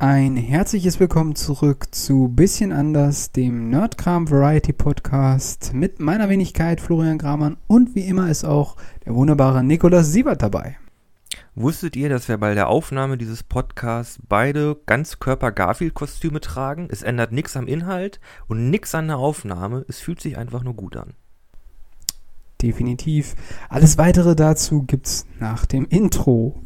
Ein herzliches Willkommen zurück zu Bisschen anders, dem Nerdkram Variety Podcast mit meiner Wenigkeit Florian Gramann und wie immer ist auch der wunderbare Nikolaus Siebert dabei. Wusstet ihr, dass wir bei der Aufnahme dieses Podcasts beide Ganzkörper-Garfield-Kostüme tragen? Es ändert nichts am Inhalt und nichts an der Aufnahme. Es fühlt sich einfach nur gut an. Definitiv. Alles weitere dazu gibt's nach dem Intro.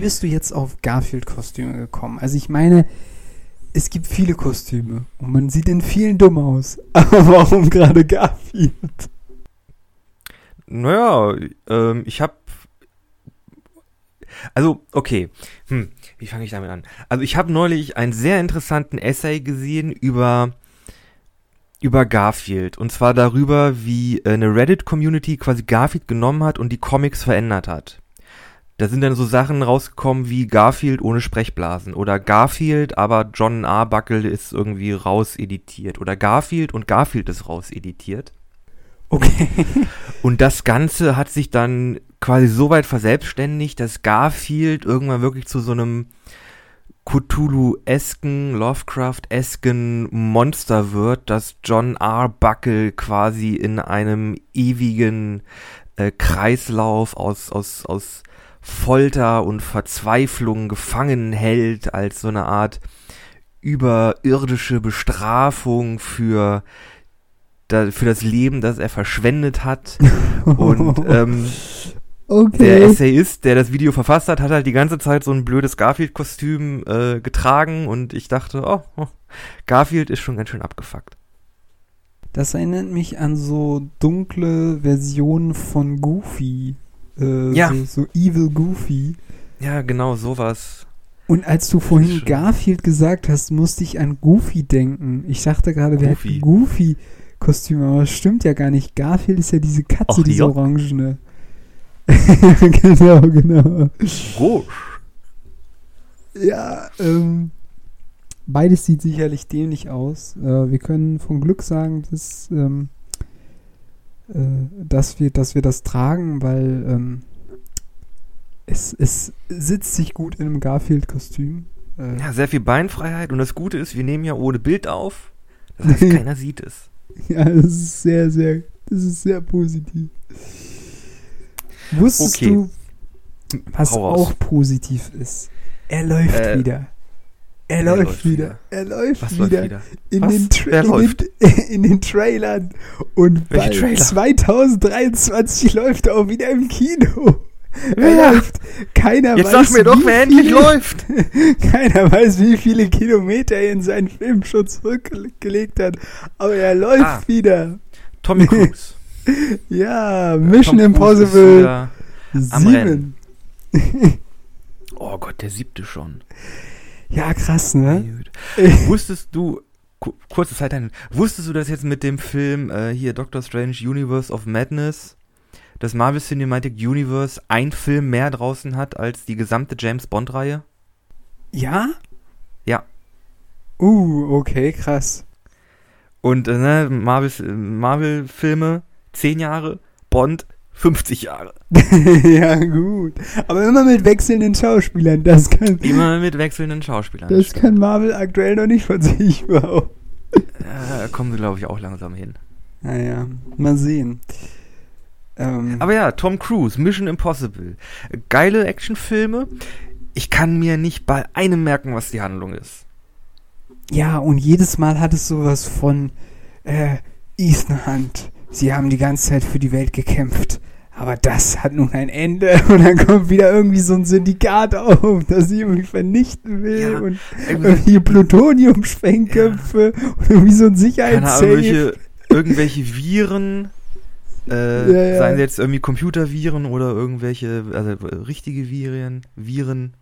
Wie bist du jetzt auf Garfield-Kostüme gekommen? Also ich meine, es gibt viele Kostüme und man sieht in vielen dumm aus. Aber warum gerade Garfield? Naja, ähm, ich habe also, okay. Hm, wie fange ich damit an? Also, ich habe neulich einen sehr interessanten Essay gesehen über über Garfield und zwar darüber, wie eine Reddit-Community quasi Garfield genommen hat und die Comics verändert hat. Da sind dann so Sachen rausgekommen wie Garfield ohne Sprechblasen oder Garfield, aber John Arbuckle ist irgendwie rauseditiert oder Garfield und Garfield ist rauseditiert. Okay. Und das Ganze hat sich dann quasi so weit verselbstständigt, dass Garfield irgendwann wirklich zu so einem Cthulhu-esken, Lovecraft-esken Monster wird, dass John Arbuckle quasi in einem ewigen äh, Kreislauf aus, aus, aus Folter und Verzweiflung gefangen hält als so eine Art überirdische Bestrafung für da, für das Leben, das er verschwendet hat. Und ähm, okay. der Essayist, der das Video verfasst hat, hat halt die ganze Zeit so ein blödes Garfield-Kostüm äh, getragen und ich dachte, oh, oh, Garfield ist schon ganz schön abgefuckt. Das erinnert mich an so dunkle Versionen von Goofy. Äh, Ja. So, so Evil Goofy. Ja, genau, sowas. Und als du vorhin. Garfield gesagt hast, musste ich an Goofy denken. Ich dachte gerade, wir hätten Goofy-Kostüme, aber das stimmt ja gar nicht. Garfield ist ja diese Katze, Ach, diese ja. orangene. genau, genau. Gosh. Ja, ähm, beides sieht sicherlich dämlich aus. Äh, wir können von Glück sagen, dass, ähm, äh, dass, wir, dass wir das tragen, weil ähm, es, es sitzt sich gut in einem Garfield-Kostüm. Äh, Ja, sehr viel Beinfreiheit und das Gute ist, wir nehmen ja ohne Bild auf. Das heißt, keiner sieht es. Ja, das ist sehr, sehr, das ist sehr positiv. Wusstest Okay. du, was auch positiv ist? Er läuft Äh, wieder. Er läuft, läuft wieder. wieder. Er läuft Was wieder. läuft wieder? In, Was? den Tra Wer in, den, in den Trailern. Und Welche bald Trailer? 2023 läuft er auch wieder im Kino. Er Ja. läuft. Keiner Jetzt weiß, sag mir doch, wie wer endlich läuft. Keiner weiß, wie viele Kilometer er in seinen Film schon zurückgelegt hat. Aber er läuft Ah. wieder. Tommy Cruise. Ja, Mission Tom Impossible wieder- am 7. Oh Gott, der siebte schon. Ja, krass, ne? Wusstest du, ku kurze Zeit, wusstest du das jetzt mit dem Film äh, hier Doctor Strange Universe of Madness, dass Marvel Cinematic Universe ein Film mehr draußen hat als die gesamte James Bond Reihe? Ja? Ja. Uh, okay, krass. Und äh, ne, Marvel, Marvel Filme 10 Jahre, Bond 50 Jahre. ja, gut. Aber immer mit wechselnden Schauspielern. Das kann, Immer mit wechselnden Schauspielern. das kann Marvel aktuell noch nicht von sich behaupten. Äh, kommen sie, glaube ich, auch langsam hin. Naja, mal sehen. Ähm, Aber ja, Tom Cruise, Mission Impossible. Geile Actionfilme. Ich kann mir nicht bei einem merken, was die Handlung ist. ja, und jedes Mal hat es sowas von äh, Ethan Hunt. Sie haben die ganze Zeit für die Welt gekämpft. Aber das hat nun ein Ende. Und dann kommt wieder irgendwie so ein Syndikat auf, das sie irgendwie vernichten will. Ja, und Irgendwie, Plutonium-Sprengköpfe. Und irgendwie so ein Sicherheitssafe. irgendwelche, irgendwelche Viren. Äh, Ja, ja. Seien sie jetzt irgendwie Computerviren oder irgendwelche, also äh, richtige Viren, Viren,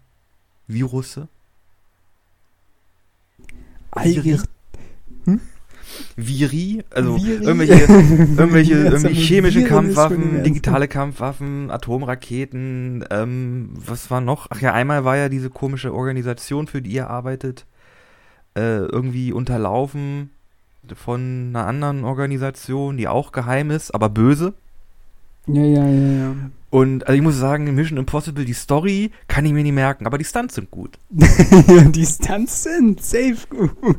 Virusse. Algir Viri, also Viri. irgendwelche, irgendwelche, so chemische Viren Kampfwaffen, digitale Kampfwaffen, Atomraketen, ähm, was war noch? Ach ja, einmal war ja diese komische Organisation, für die ihr arbeitet, äh, irgendwie unterlaufen von einer anderen Organisation, die auch geheim ist, aber böse. Ja, ja, ja, ja. Und also ich muss sagen, Mission Impossible, die Story kann ich mir nicht merken, aber die Stunts sind gut. die Stunts sind safe gut.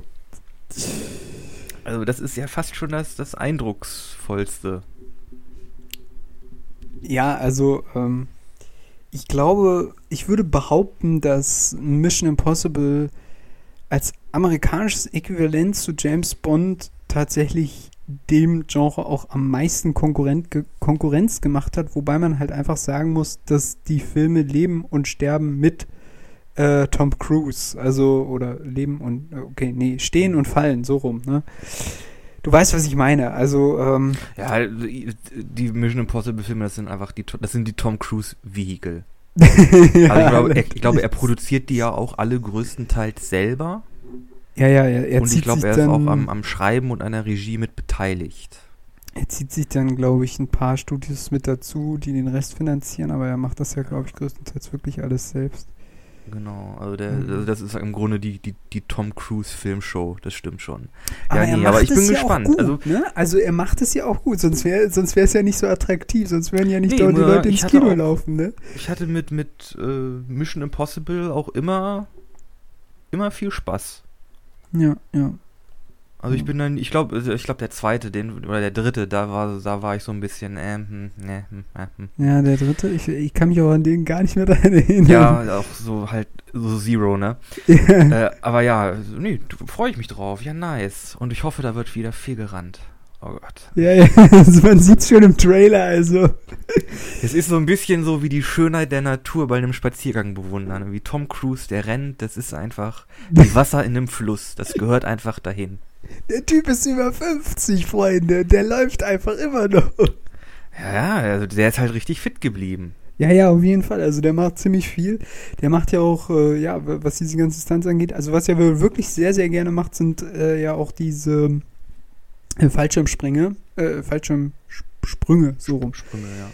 Also das ist ja fast schon das, das Eindrucksvollste. Ja, also ähm, ich glaube, ich würde behaupten, dass Mission Impossible als amerikanisches Äquivalent zu James Bond tatsächlich dem Genre auch am meisten Konkurrent Konkurrenz gemacht hat, wobei man halt einfach sagen muss, dass die Filme leben und sterben mit äh, Tom Cruise, also oder leben und okay, nee, stehen und fallen, so rum, ne? Du weißt, was ich meine. Also, ähm, Ja, die Mission Impossible Filme, das sind einfach die, das sind die Tom Cruise Vehikel. ja, Also ich glaube, er, ich glaube, er produziert die ja auch alle größtenteils selber. Ja, ja, er, er und ich glaube, er ist auch am, am Schreiben und an der Regie mit beteiligt. er zieht sich dann, glaube ich, ein paar Studios mit dazu, die den Rest finanzieren, aber er macht das ja, glaube ich, größtenteils wirklich alles selbst. Genau, also, der, Mhm. also das ist im Grunde die, die, die Tom Cruise Filmshow, das stimmt schon. Aber Ja, er nee, macht aber ich es bin ja gespannt. Auch gut, Also- ne? also er macht es ja auch gut, sonst wäre sonst es ja nicht so attraktiv, sonst würden ja nicht Nee, dort die Leute ins Kino auch- laufen, ne? Ich hatte mit, mit äh, Mission Impossible auch immer, immer viel Spaß. Ja, ja. Also ich Mhm. bin dann, ich glaube, ich glaube der zweite, den oder der dritte, da war, da war ich so ein bisschen, äh, hm, ne, hm, äh, hm. Ja, der dritte, ich, ich kann mich auch an den gar nicht mehr daran erinnern. Ja, auch so halt so Zero, ne? ja. äh, aber ja, nee, freue ich mich drauf. Ja, nice. Und ich hoffe, da wird wieder viel gerannt. Oh Gott. ja, ja. Also man sieht schon im Trailer, also. Es ist so ein bisschen so wie die Schönheit der Natur bei einem Spaziergang bewundern. Wie Tom Cruise, der rennt, das ist einfach wie Wasser in einem Fluss. Das gehört einfach dahin. Der Typ ist über 50, Freunde. Der läuft einfach immer noch. Ja, ja, also der ist halt richtig fit geblieben. Ja, ja, auf jeden Fall. Also der macht ziemlich viel. Der macht ja auch, äh, ja, was diese ganze Stunts angeht. Also was er wirklich sehr, sehr gerne macht, sind äh, ja auch diese äh, Fallschirmsprünge. Äh, Fallschirmsprünge, so rum. Sprünge, ja.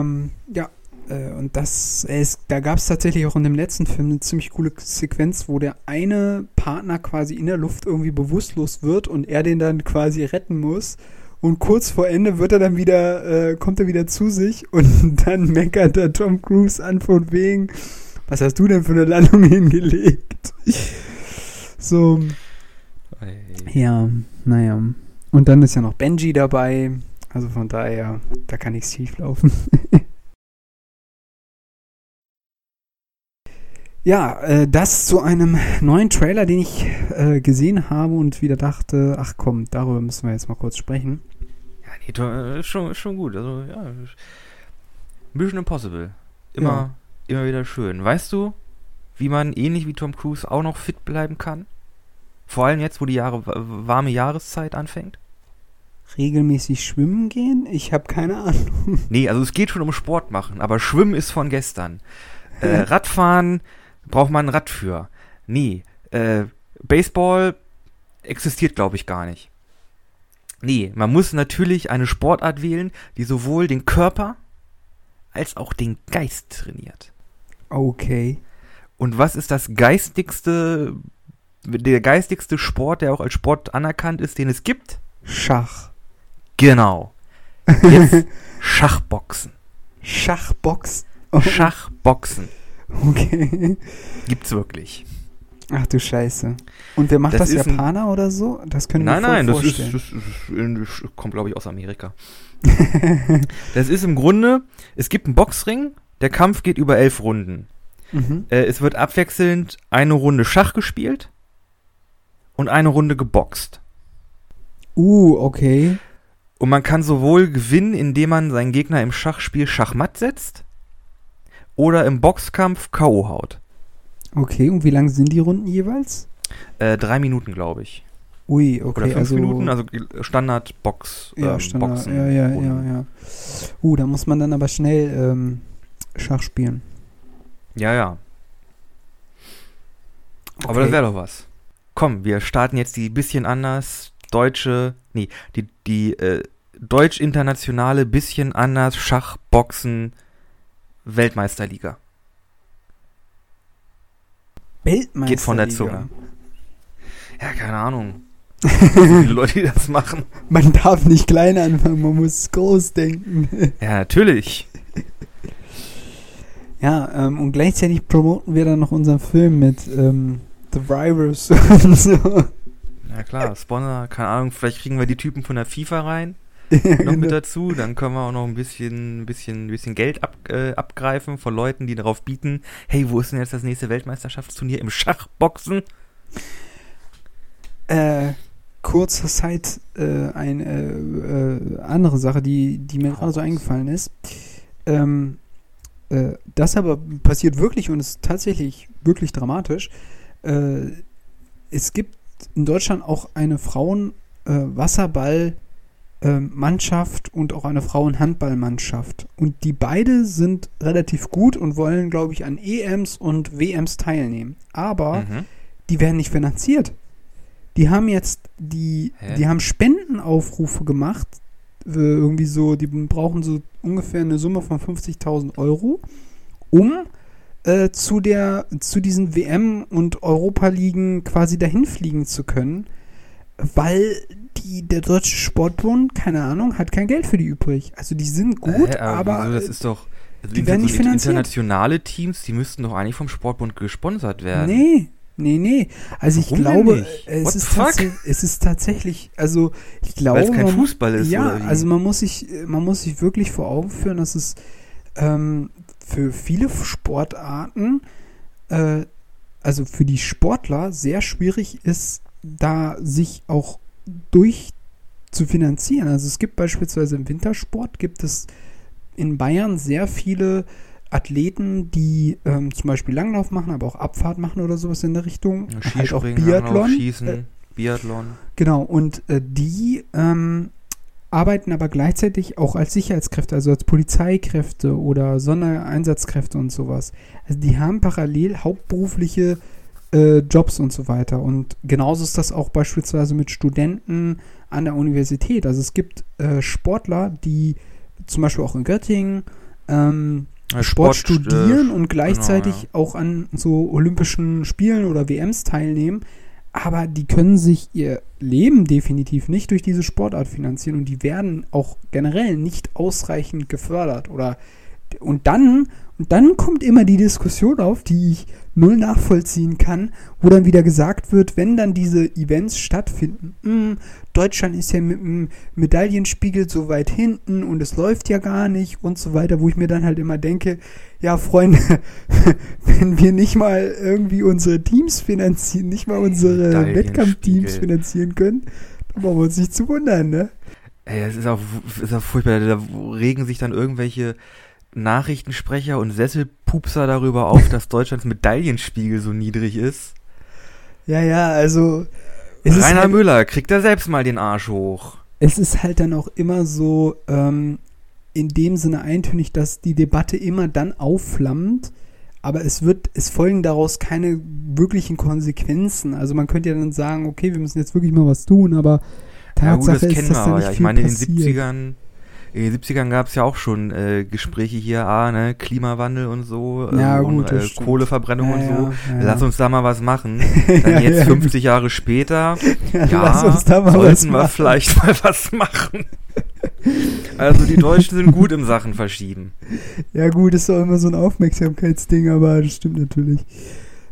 Ähm, ja, äh, und das, er ist, da gab es tatsächlich auch in dem letzten Film eine ziemlich coole Sequenz, wo der eine Partner quasi in der Luft irgendwie bewusstlos wird und er den dann quasi retten muss. Und kurz vor Ende wird er dann wieder, äh, kommt er wieder zu sich und dann meckert der Tom Cruise an von wegen, was hast du denn für eine Landung hingelegt? So, Ey. ja, naja. Und dann ist ja noch Benji dabei. Also von daher, da kann nichts schief laufen. ja, äh, das zu einem neuen Trailer, den ich äh, gesehen habe und wieder dachte, ach komm, darüber müssen wir jetzt mal kurz sprechen. Ja, nee, äh, schon, schon gut. Also, ja. Mission Impossible. Immer, immer wieder schön. Weißt du, wie man ähnlich wie Tom Cruise auch noch fit bleiben kann? Vor allem jetzt, wo die Jahre, warme Jahreszeit anfängt? Regelmäßig schwimmen gehen? Ich habe keine Ahnung. Nee, also es geht schon um Sport machen, aber Schwimmen ist von gestern. Äh, Radfahren braucht man ein Rad für. Nee, äh, Baseball existiert, glaube ich, gar nicht. Nee, man muss natürlich eine Sportart wählen, die sowohl den Körper als auch den Geist trainiert. Okay. Und was ist das geistigste, der geistigste Sport, der auch als Sport anerkannt ist, den es gibt? Schach. Genau. Jetzt Schachboxen. Schachbox. Oh, Schachboxen. Okay. Gibt's wirklich. Ach du Scheiße. Und wer macht Das das, ist ein- Japaner oder so? Das können Nein, wir nein, das ist, vorstellen. das, ist, in- das kommt, glaube ich, aus Amerika. Das ist im Grunde, es gibt einen Boxring, der Kampf geht über elf Runden. mhm. Äh, es wird abwechselnd eine Runde Schach gespielt und eine Runde geboxt. Uh, okay. Und man kann sowohl gewinnen, indem man seinen Gegner im Schachspiel Schachmatt setzt oder im Boxkampf K.O. haut. Okay, und wie lang sind die Runden jeweils? Äh, drei Minuten, glaube ich. Ui, okay, Oder fünf also Minuten, also Standard-Box. ja, ähm, Standard, Boxen ja, ja, ja, Runden. ja. Uh, da muss man dann aber schnell ähm, Schach spielen. Ja, ja. Aber Okay. das wäre doch was. Komm, wir starten jetzt die bisschen anders deutsche, nee, die, die äh, deutsch-internationale bisschen anders Schachboxen Weltmeisterliga. Weltmeister. Geht von der Zunge. Ja, keine Ahnung. viele Leute, die das machen. Man darf nicht klein anfangen, man muss groß denken. Ja, natürlich. Ja, ähm, und gleichzeitig promoten wir dann noch unseren Film mit ähm, The Virus und so. Ja klar, Sponsor, keine Ahnung, vielleicht kriegen wir die Typen von der FIFA rein. Ja, noch genau. mit dazu. Dann können wir auch noch ein bisschen, bisschen, bisschen Geld ab, äh, abgreifen von Leuten, die darauf bieten. Hey, wo ist denn jetzt das nächste Weltmeisterschaftsturnier im Schachboxen? Äh, kurzer Zeit äh, eine äh, andere Sache, die, die mir gerade so eingefallen ist. Ähm, äh, das aber passiert wirklich und ist tatsächlich wirklich dramatisch. Äh, es gibt in Deutschland auch eine Frauen-Wasserball-Mannschaft und auch eine Frauen-Handball-Mannschaft. Und die beide sind relativ gut und wollen, glaube ich, an EMs und WMs teilnehmen. Aber Mhm. die werden nicht finanziert. Die haben jetzt die, Hä? die haben Spendenaufrufe gemacht. äh, Irgendwie so, die brauchen so ungefähr eine Summe von 50.000 Euro, um äh, zu der, zu diesen WM und Europa-Ligen quasi dahin fliegen zu können, weil die, der deutsche Sportbund, keine Ahnung, hat kein Geld für die übrig. Also die sind gut, Hä, aber, wieso? das äh, ist doch. Also die werden so nicht finanziert. Internationale Teams, die müssten doch eigentlich vom Sportbund gesponsert werden. Nee, nee, nee. Also ich Warum denn glaube, es ist, es ist tatsächlich, also ich glaube, Weil es kein man- Fußball ist, ja, also man muss sich, man muss sich wirklich vor Augen führen, dass es ähm, für viele Sportarten, äh, also für die Sportler sehr schwierig ist, da sich auch durch zu finanzieren. Also es gibt beispielsweise im Wintersport gibt es in Bayern sehr viele Athleten, die ähm, zum Beispiel Langlauf machen, aber auch Abfahrt machen oder sowas in der Richtung. halt auch Biathlon. Langlauf, Schießen, Äh, Biathlon. Genau, und äh, die ähm, arbeiten aber gleichzeitig auch als Sicherheitskräfte, also als Polizeikräfte oder Sondereinsatzkräfte und sowas. Also die haben parallel hauptberufliche äh, Jobs und so weiter. Und genauso ist das auch beispielsweise mit Studenten an der Universität. Also es gibt äh, Sportler, die zum Beispiel auch in Göttingen ähm, Ja, Sport, Sport, äh, studieren und gleichzeitig genau, auch an so Olympischen Spielen oder WMs teilnehmen. Aber die können sich ihr Leben definitiv nicht durch diese Sportart finanzieren und die werden auch generell nicht ausreichend gefördert. Oder und dann, und dann kommt immer die Diskussion auf, die ich null nachvollziehen kann, wo dann wieder gesagt wird, wenn dann diese Events stattfinden, "Hm, Deutschland ist ja mit dem Medaillenspiegel so weit hinten und es läuft ja gar nicht und so weiter, wo ich mir dann halt immer denke, ja Freunde, wenn wir nicht mal irgendwie unsere Teams finanzieren, nicht mal unsere. Wettkampfteams finanzieren können, dann brauchen wir uns nicht zu wundern, ne? Ey, es ist auch, ist auch furchtbar. Da regen sich dann irgendwelche Nachrichtensprecher und Sesselpupser darüber auf, dass Deutschlands Medaillenspiegel so niedrig ist. Ja, ja, also Rainer halt, Müller, kriegt er selbst mal den Arsch hoch. es ist halt dann auch immer so ähm, in dem Sinne eintönig, dass die Debatte immer dann aufflammt, aber es wird, es folgen daraus keine wirklichen Konsequenzen. Also man könnte ja dann sagen, okay, wir müssen jetzt wirklich mal was tun, aber Ja gut, Tatsache das kennen ist, dass wir aber ja. Ich meine, in den passiert. 70ern, in den 70ern gab es ja auch schon äh, Gespräche hier, ah, ne, Klimawandel und so, ähm, Ja, und gut, das äh. Kohleverbrennung Ja, und so. ja, Lass uns da mal was machen. Dann jetzt Ja, 50 Jahre später, ja, Lass uns da mal sollten was wir machen. vielleicht mal was machen. Also die Deutschen sind gut im Sachen verschieben. Ja, gut, ist doch immer so ein Aufmerksamkeitsding, aber das stimmt natürlich.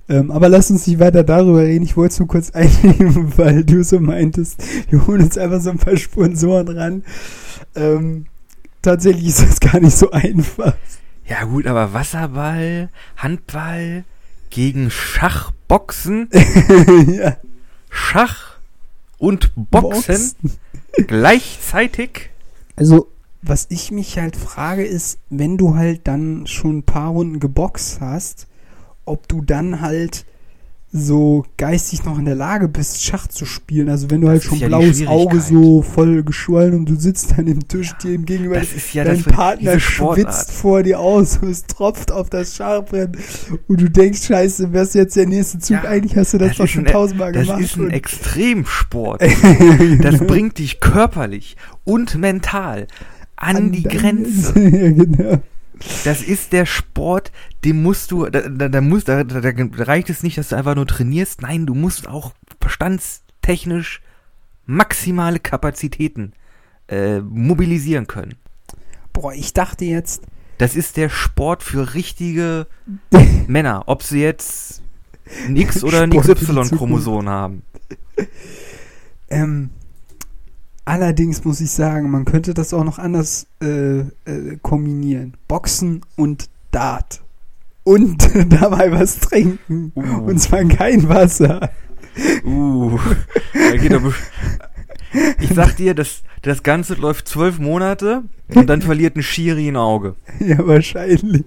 Ähm, aber lass uns nicht weiter darüber reden. Ich wollte es nur kurz einnehmen, weil du so meintest, wir holen uns einfach so ein paar Sponsoren ran. Ähm, tatsächlich ist das gar nicht so einfach. Ja gut, aber Wasserball, Handball gegen Schachboxen, ja, Schach und Boxen gleichzeitig. Also, was ich mich halt frage, ist, wenn du halt dann schon ein paar Runden geboxt hast, ob du dann halt so geistig noch in der Lage bist, Schach zu spielen. Also wenn du halt Das ist schon ja die blaues Auge so voll geschwollen und du sitzt dann im Tisch dir gegenüber, Das ist ja dein das, Partner schwitzt vor dir aus und es tropft auf das Schachbrett und du denkst, scheiße, wär's jetzt der nächste Zug? Ja, Eigentlich hast du das, das doch ist schon ein- tausendmal Das gemacht. ist ein Extremsport. Das bringt dich körperlich und mental an, die deine- Grenze. ja, genau. Das ist der Sport, den musst du, da, da, da, musst, da, da, reicht es nicht, dass du einfach nur trainierst. Nein, du musst auch verstandstechnisch maximale Kapazitäten äh, mobilisieren können. Boah, ich dachte jetzt, Das ist der Sport für richtige Männer, ob sie jetzt ein X oder ein XY-Chromosom haben. Ähm, allerdings muss ich sagen, man könnte das auch noch anders äh, äh, kombinieren. Boxen und Dart. Und dabei was trinken. Uh. Und zwar kein Wasser. Uh, ich sag dir, das, das Ganze läuft zwölf Monate und dann verliert ein Schiri ein Auge. Ja, wahrscheinlich.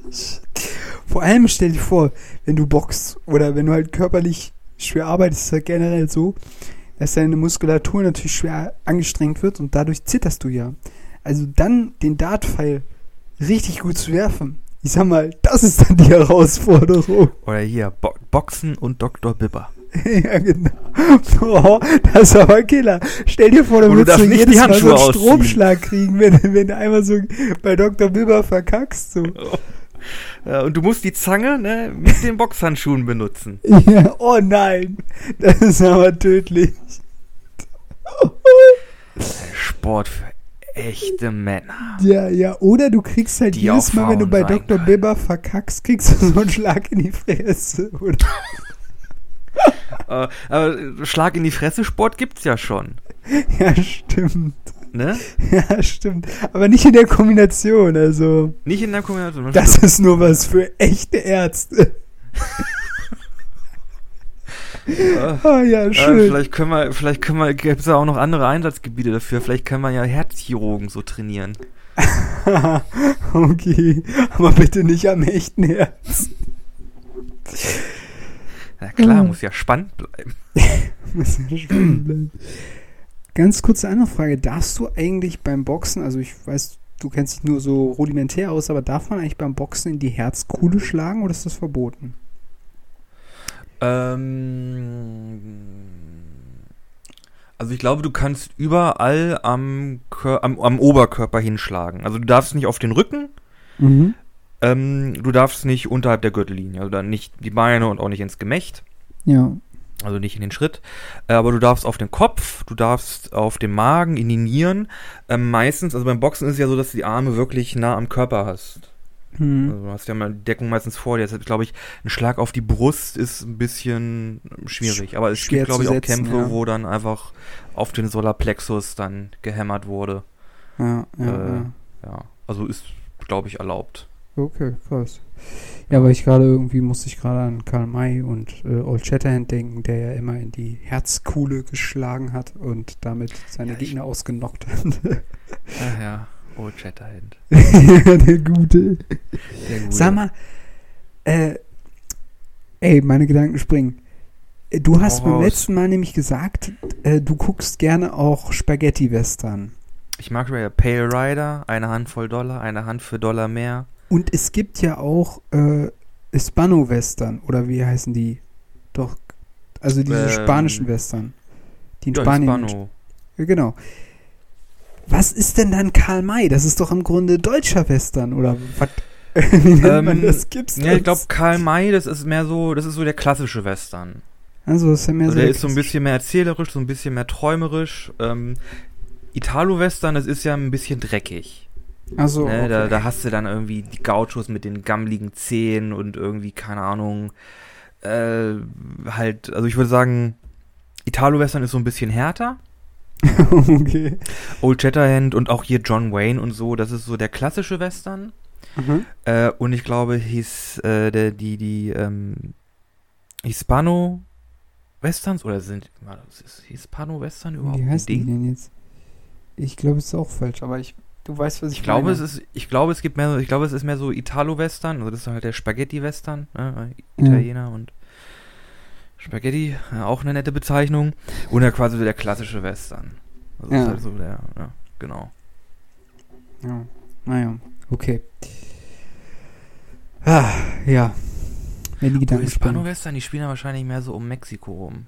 Vor allem stell dir vor, wenn du boxst oder wenn du halt körperlich schwer arbeitest, ist halt generell so, dass deine Muskulatur natürlich schwer angestrengt wird und dadurch zitterst du ja. Also dann den Dartpfeil richtig gut zu werfen. Ich sag mal, das ist dann die Herausforderung. Oder hier, Bo Boxen und Dr. Bibber. ja, genau. Oh, das ist aber Killer. Stell dir vor, du würdest so jedes Mal so einen. Stromschlag kriegen, wenn, wenn du einmal so bei Dr. Bibber verkackst. So. Ja, und du musst die Zange ne, mit den Boxhandschuhen benutzen. Ja, oh nein, das ist aber tödlich. Sport für echte Männer. Ja, ja, oder du kriegst halt Die jedes Mal, wenn du bei Dr. können. Bibber verkackst, kriegst du so einen Schlag in die Fresse. Äh, aber Schlag in die Fresse Sport gibt's ja schon. Ja, stimmt. Ne? Ja, stimmt. Aber nicht in der Kombination, also. Nicht in der Kombination. Das ist nur was für echte Ärzte. Äh, Ah ja, äh, schön. vielleicht können wir, vielleicht können wir, gibt's ja auch noch andere Einsatzgebiete dafür. Vielleicht können wir ja Herzchirurgen so trainieren. okay, aber bitte nicht am echten Herz. Na klar, Mhm. muss ja spannend bleiben. Muss ja spannend bleiben. Ganz kurze andere Frage. Darfst du eigentlich beim Boxen, also ich weiß, du kennst dich nur so rudimentär aus, aber darf man eigentlich beim Boxen in die Herzkuhle schlagen oder ist das verboten? Ähm, also ich glaube, du kannst überall am, Kör am, am Oberkörper hinschlagen. Also du darfst nicht auf den Rücken, Mhm. ähm, du darfst nicht unterhalb der Gürtellinie, also dann nicht die Beine und auch nicht ins Gemächt, Ja. Also nicht in den Schritt. Äh, aber du darfst auf den Kopf, du darfst auf den Magen, in die Nieren. Ähm, meistens, also beim Boxen ist es ja so, dass du die Arme wirklich nah am Körper hast. Mhm. Also du hast ja mal die Deckung meistens vor dir. Deshalb glaube ich, ein Schlag auf die Brust ist ein bisschen schwierig. Aber es Schwer gibt, glaube ich, auch setzen, Kämpfe, ja. wo dann einfach auf den Solarplexus dann gehämmert wurde. Ja, ja, Äh, ja. Ja, also ist, glaube ich, erlaubt. Okay, krass. Ja, aber ich gerade irgendwie musste ich gerade an Karl May und äh, Old Shatterhand denken, der ja immer in die Herzkuhle geschlagen hat und damit seine Ja, Gegner ausgenockt hat. Ach ja, oh Chatterhand. der Gute. Der Gute. Sag mal, äh, ey, meine Gedanken springen. Äh, Du hast beim letzten Mal nämlich gesagt, äh, du guckst gerne auch Spaghetti-Western. Ich mag ja Pale Rider, eine Handvoll Dollar, eine Hand für Dollar mehr. Und es gibt ja auch äh, Hispano-Western, oder wie heißen die? Doch, also diese Ähm, spanischen Western. Die in Ja, Spanien. Hispano. Genau. Was ist denn dann Karl May? Das ist doch im Grunde deutscher Western, oder was? Wie nennt man Ähm, das? Gibt's Ja, ich glaube, Karl May, das ist mehr so, das ist so der klassische Western. Also, ist ja mehr Also so der ist so ein bisschen mehr erzählerisch, so ein bisschen mehr träumerisch. Ähm, Italo-Western, das ist ja ein bisschen dreckig. Also, ne? okay. da, da hast du dann irgendwie die Gauchos mit den gammligen Zähnen und irgendwie, keine Ahnung, äh, halt, also ich würde sagen, Italo-Western ist so ein bisschen härter. okay. Old Shatterhand und auch hier John Wayne und so, das ist so der klassische Western. Mhm. Äh, und ich glaube, hieß äh, der, die, die ähm, Hispano-Westerns oder sind Hispano-Western überhaupt Wie heißen die denn jetzt? Ich glaube, es ist auch falsch, aber ich, du weißt, was ich, Ich glaube, meine. es ist, ich glaube, es gibt mehr, so- ich glaube, es ist mehr so Italo-Western, also das ist halt der Spaghetti-Western, ne? Mhm. Italiener und Spaghetti, ja, auch eine nette Bezeichnung. Und ja quasi so der klassische Western. Also Ja. halt so der, ja, genau. Ja, naja, okay. Ah, ja. Wenn die Gedanken. Hispano-Western, die spielen ja wahrscheinlich mehr so um Mexiko rum.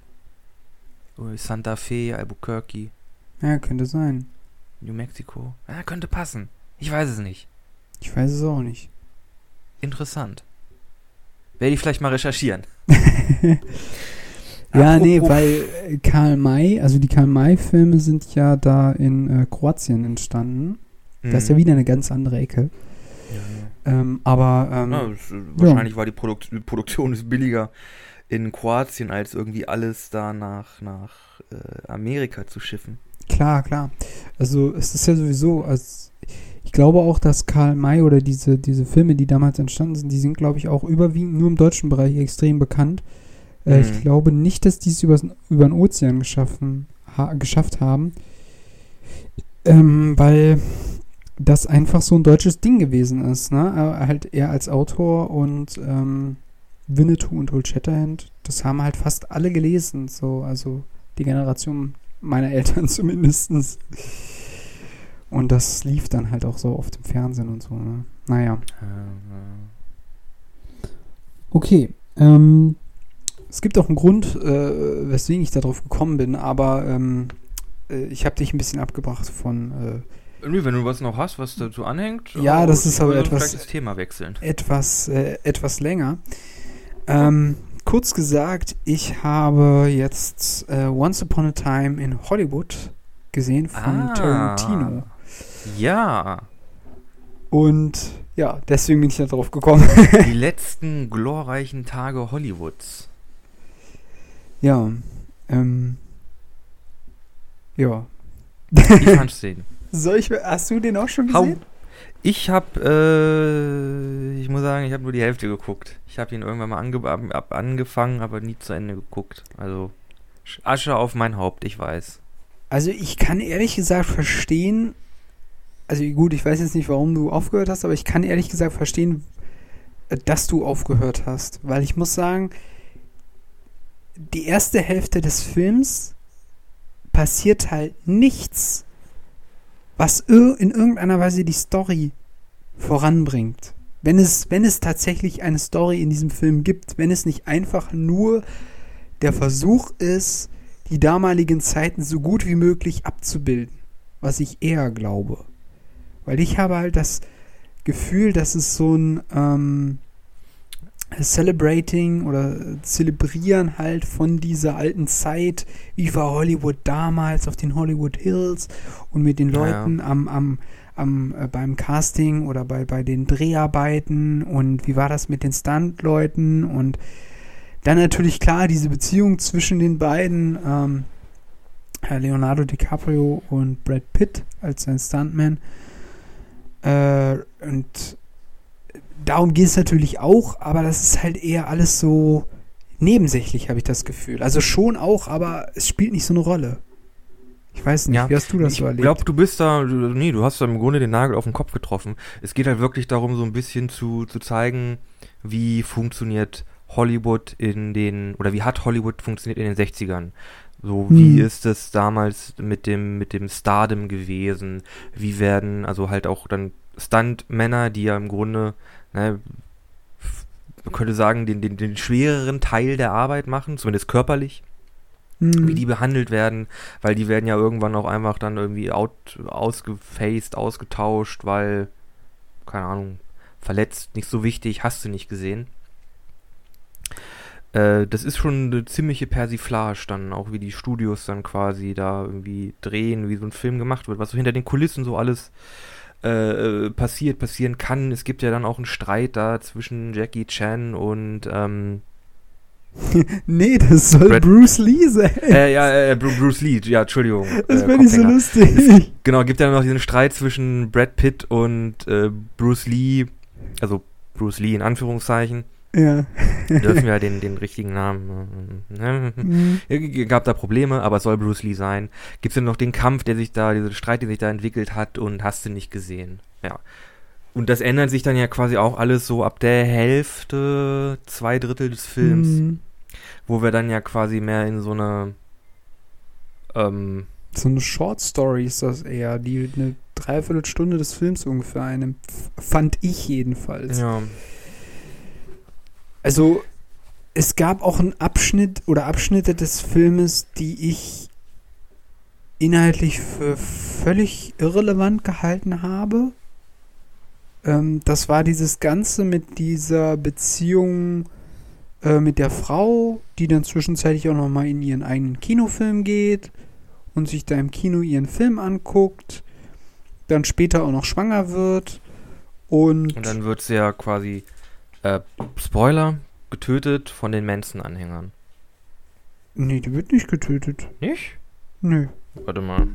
Santa Fe, Albuquerque, Ja, könnte sein. New Mexico. Ja, könnte passen. Ich weiß es nicht. Ich weiß es auch nicht. Interessant. Werde ich vielleicht mal recherchieren. Ja, nee, Apropos- weil äh, Karl May, also die Karl May-Filme sind ja da in äh, Kroatien entstanden. Das ist ja Mhm. wieder eine ganz andere Ecke. Ja, Ähm, aber ähm, ja. Ja, es, äh, wahrscheinlich war die Produkt die Produktion ist billiger in Kroatien, als irgendwie alles da nach, nach äh, Amerika zu schiffen. Klar, klar. Also es ist ja sowieso, als ich glaube auch, dass Karl May oder diese, diese Filme, die damals entstanden sind, die sind, glaube ich, auch überwiegend nur im deutschen Bereich extrem bekannt. Äh, Ich Mhm. glaube nicht, dass die es über den Ozean geschaffen, ha, geschafft haben. Ähm, weil das einfach so ein deutsches Ding gewesen ist, ne? Äh, Halt er als Autor und ähm, Winnetou und Old Shatterhand, das haben halt fast alle gelesen, so, also die Generation meiner Eltern zumindestens. Und das lief dann halt auch so oft im Fernsehen und so, ne? Naja. Äh, Okay. Ähm, es gibt auch einen Grund, äh, weswegen ich darauf gekommen bin, aber ähm, äh, ich habe dich ein bisschen abgebracht von äh, nö, wenn du was noch hast, was dazu anhängt. Ja, oh, das ist aber etwas- Thema wechseln. etwas, äh, etwas länger. Ähm, kurz gesagt, ich habe jetzt äh, Once Upon a Time in Hollywood gesehen von Ah. Tarantino. Ja, Und ja, deswegen bin ich da drauf gekommen. die letzten glorreichen Tage Hollywoods. ja, ähm, ja. Ich fand's den. Soll ich, hast du den auch schon gesehen? Ich hab, äh, ich muss sagen, ich habe nur die Hälfte geguckt. Ich habe ihn irgendwann mal ange ab, angefangen, aber nie zu Ende geguckt. Also Sch- Asche auf mein Haupt, ich weiß. Also ich kann ehrlich gesagt verstehen, also gut, ich weiß jetzt nicht, warum du aufgehört hast, aber ich kann ehrlich gesagt verstehen, äh, dass du aufgehört hast. Weil ich muss sagen, die erste Hälfte des Films passiert halt nichts, was in irgendeiner Weise die Story voranbringt. Wenn es, wenn es tatsächlich eine Story in diesem Film gibt, wenn es nicht einfach nur der Versuch ist, die damaligen Zeiten so gut wie möglich abzubilden, was ich eher glaube. Weil ich habe halt das Gefühl, dass es so ein ähm, Celebrating oder Zelebrieren halt von dieser alten Zeit, wie war Hollywood damals auf den Hollywood Hills und mit den Ja, ja. Leuten am, am, am äh, beim Casting oder bei, bei den Dreharbeiten und wie war das mit den Stuntleuten und dann natürlich klar diese Beziehung zwischen den beiden, ähm, Herr Leonardo DiCaprio und Brad Pitt als sein Stuntman. Äh, und darum geht es natürlich auch, aber das ist halt eher alles so nebensächlich, habe ich das Gefühl. Also schon auch, aber es spielt nicht so eine Rolle. Ich weiß nicht, Ja, wie hast du das ich so erlebt? glaube, du bist da, du, nee, du hast da im Grunde den Nagel auf den Kopf getroffen. Es geht halt wirklich darum, so ein bisschen zu, zu zeigen, wie funktioniert Hollywood in den, oder wie hat Hollywood funktioniert in den 60ern. So, wie Hm. ist es damals mit dem, mit dem Stardom gewesen? Wie werden, also halt auch dann Stuntmänner, die ja im Grunde, ne, man könnte sagen, den, den, den schwereren Teil der Arbeit machen, zumindest körperlich Hm. wie die behandelt werden, weil die werden ja irgendwann auch einfach dann irgendwie out, ausgefaced, ausgetauscht, weil, keine Ahnung, verletzt, nicht so wichtig, hast du nicht gesehen. Äh, das ist schon eine ziemliche Persiflage dann, auch wie die Studios dann quasi da irgendwie drehen, wie so ein Film gemacht wird, was so hinter den Kulissen so alles äh, äh, passiert, passieren kann. Es gibt ja dann auch einen Streit da zwischen Jackie Chan und ähm, nee, das soll Brad- Bruce Lee sein. äh, ja, äh, Bru- Bruce Lee, ja, Entschuldigung. das äh, wäre nicht so lustig. Genau, gibt ja noch diesen Streit zwischen Brad Pitt und äh, Bruce Lee, also Bruce Lee in Anführungszeichen. Ja. Dürfen wir ja den, den richtigen Namen. äh, ne? Hm. Ja, g- Gab da Probleme, aber es soll Bruce Lee sein. Gibt es ja noch den Kampf, der sich da, diesen Streit, der sich da entwickelt hat und hast du nicht gesehen. Ja. Und das ändert sich dann ja quasi auch alles so ab der Hälfte, zwei Drittel des Films. Hm. Wo wir dann ja quasi mehr in so eine ähm, So eine Short Story ist das eher, die eine Dreiviertelstunde des Films ungefähr. F- Fand ich jedenfalls. ja, Also, es gab auch einen Abschnitt oder Abschnitte des Filmes, die ich inhaltlich für völlig irrelevant gehalten habe. Ähm, das war dieses Ganze mit dieser Beziehung äh, mit der Frau, die dann zwischenzeitlich auch nochmal in ihren eigenen Kinofilm geht und sich da im Kino ihren Film anguckt, dann später auch noch schwanger wird und, und dann wird sie ja quasi, äh, Spoiler, getötet von den Manson-Anhängern. nee, die wird nicht getötet. Nicht? Nö. Warte mal.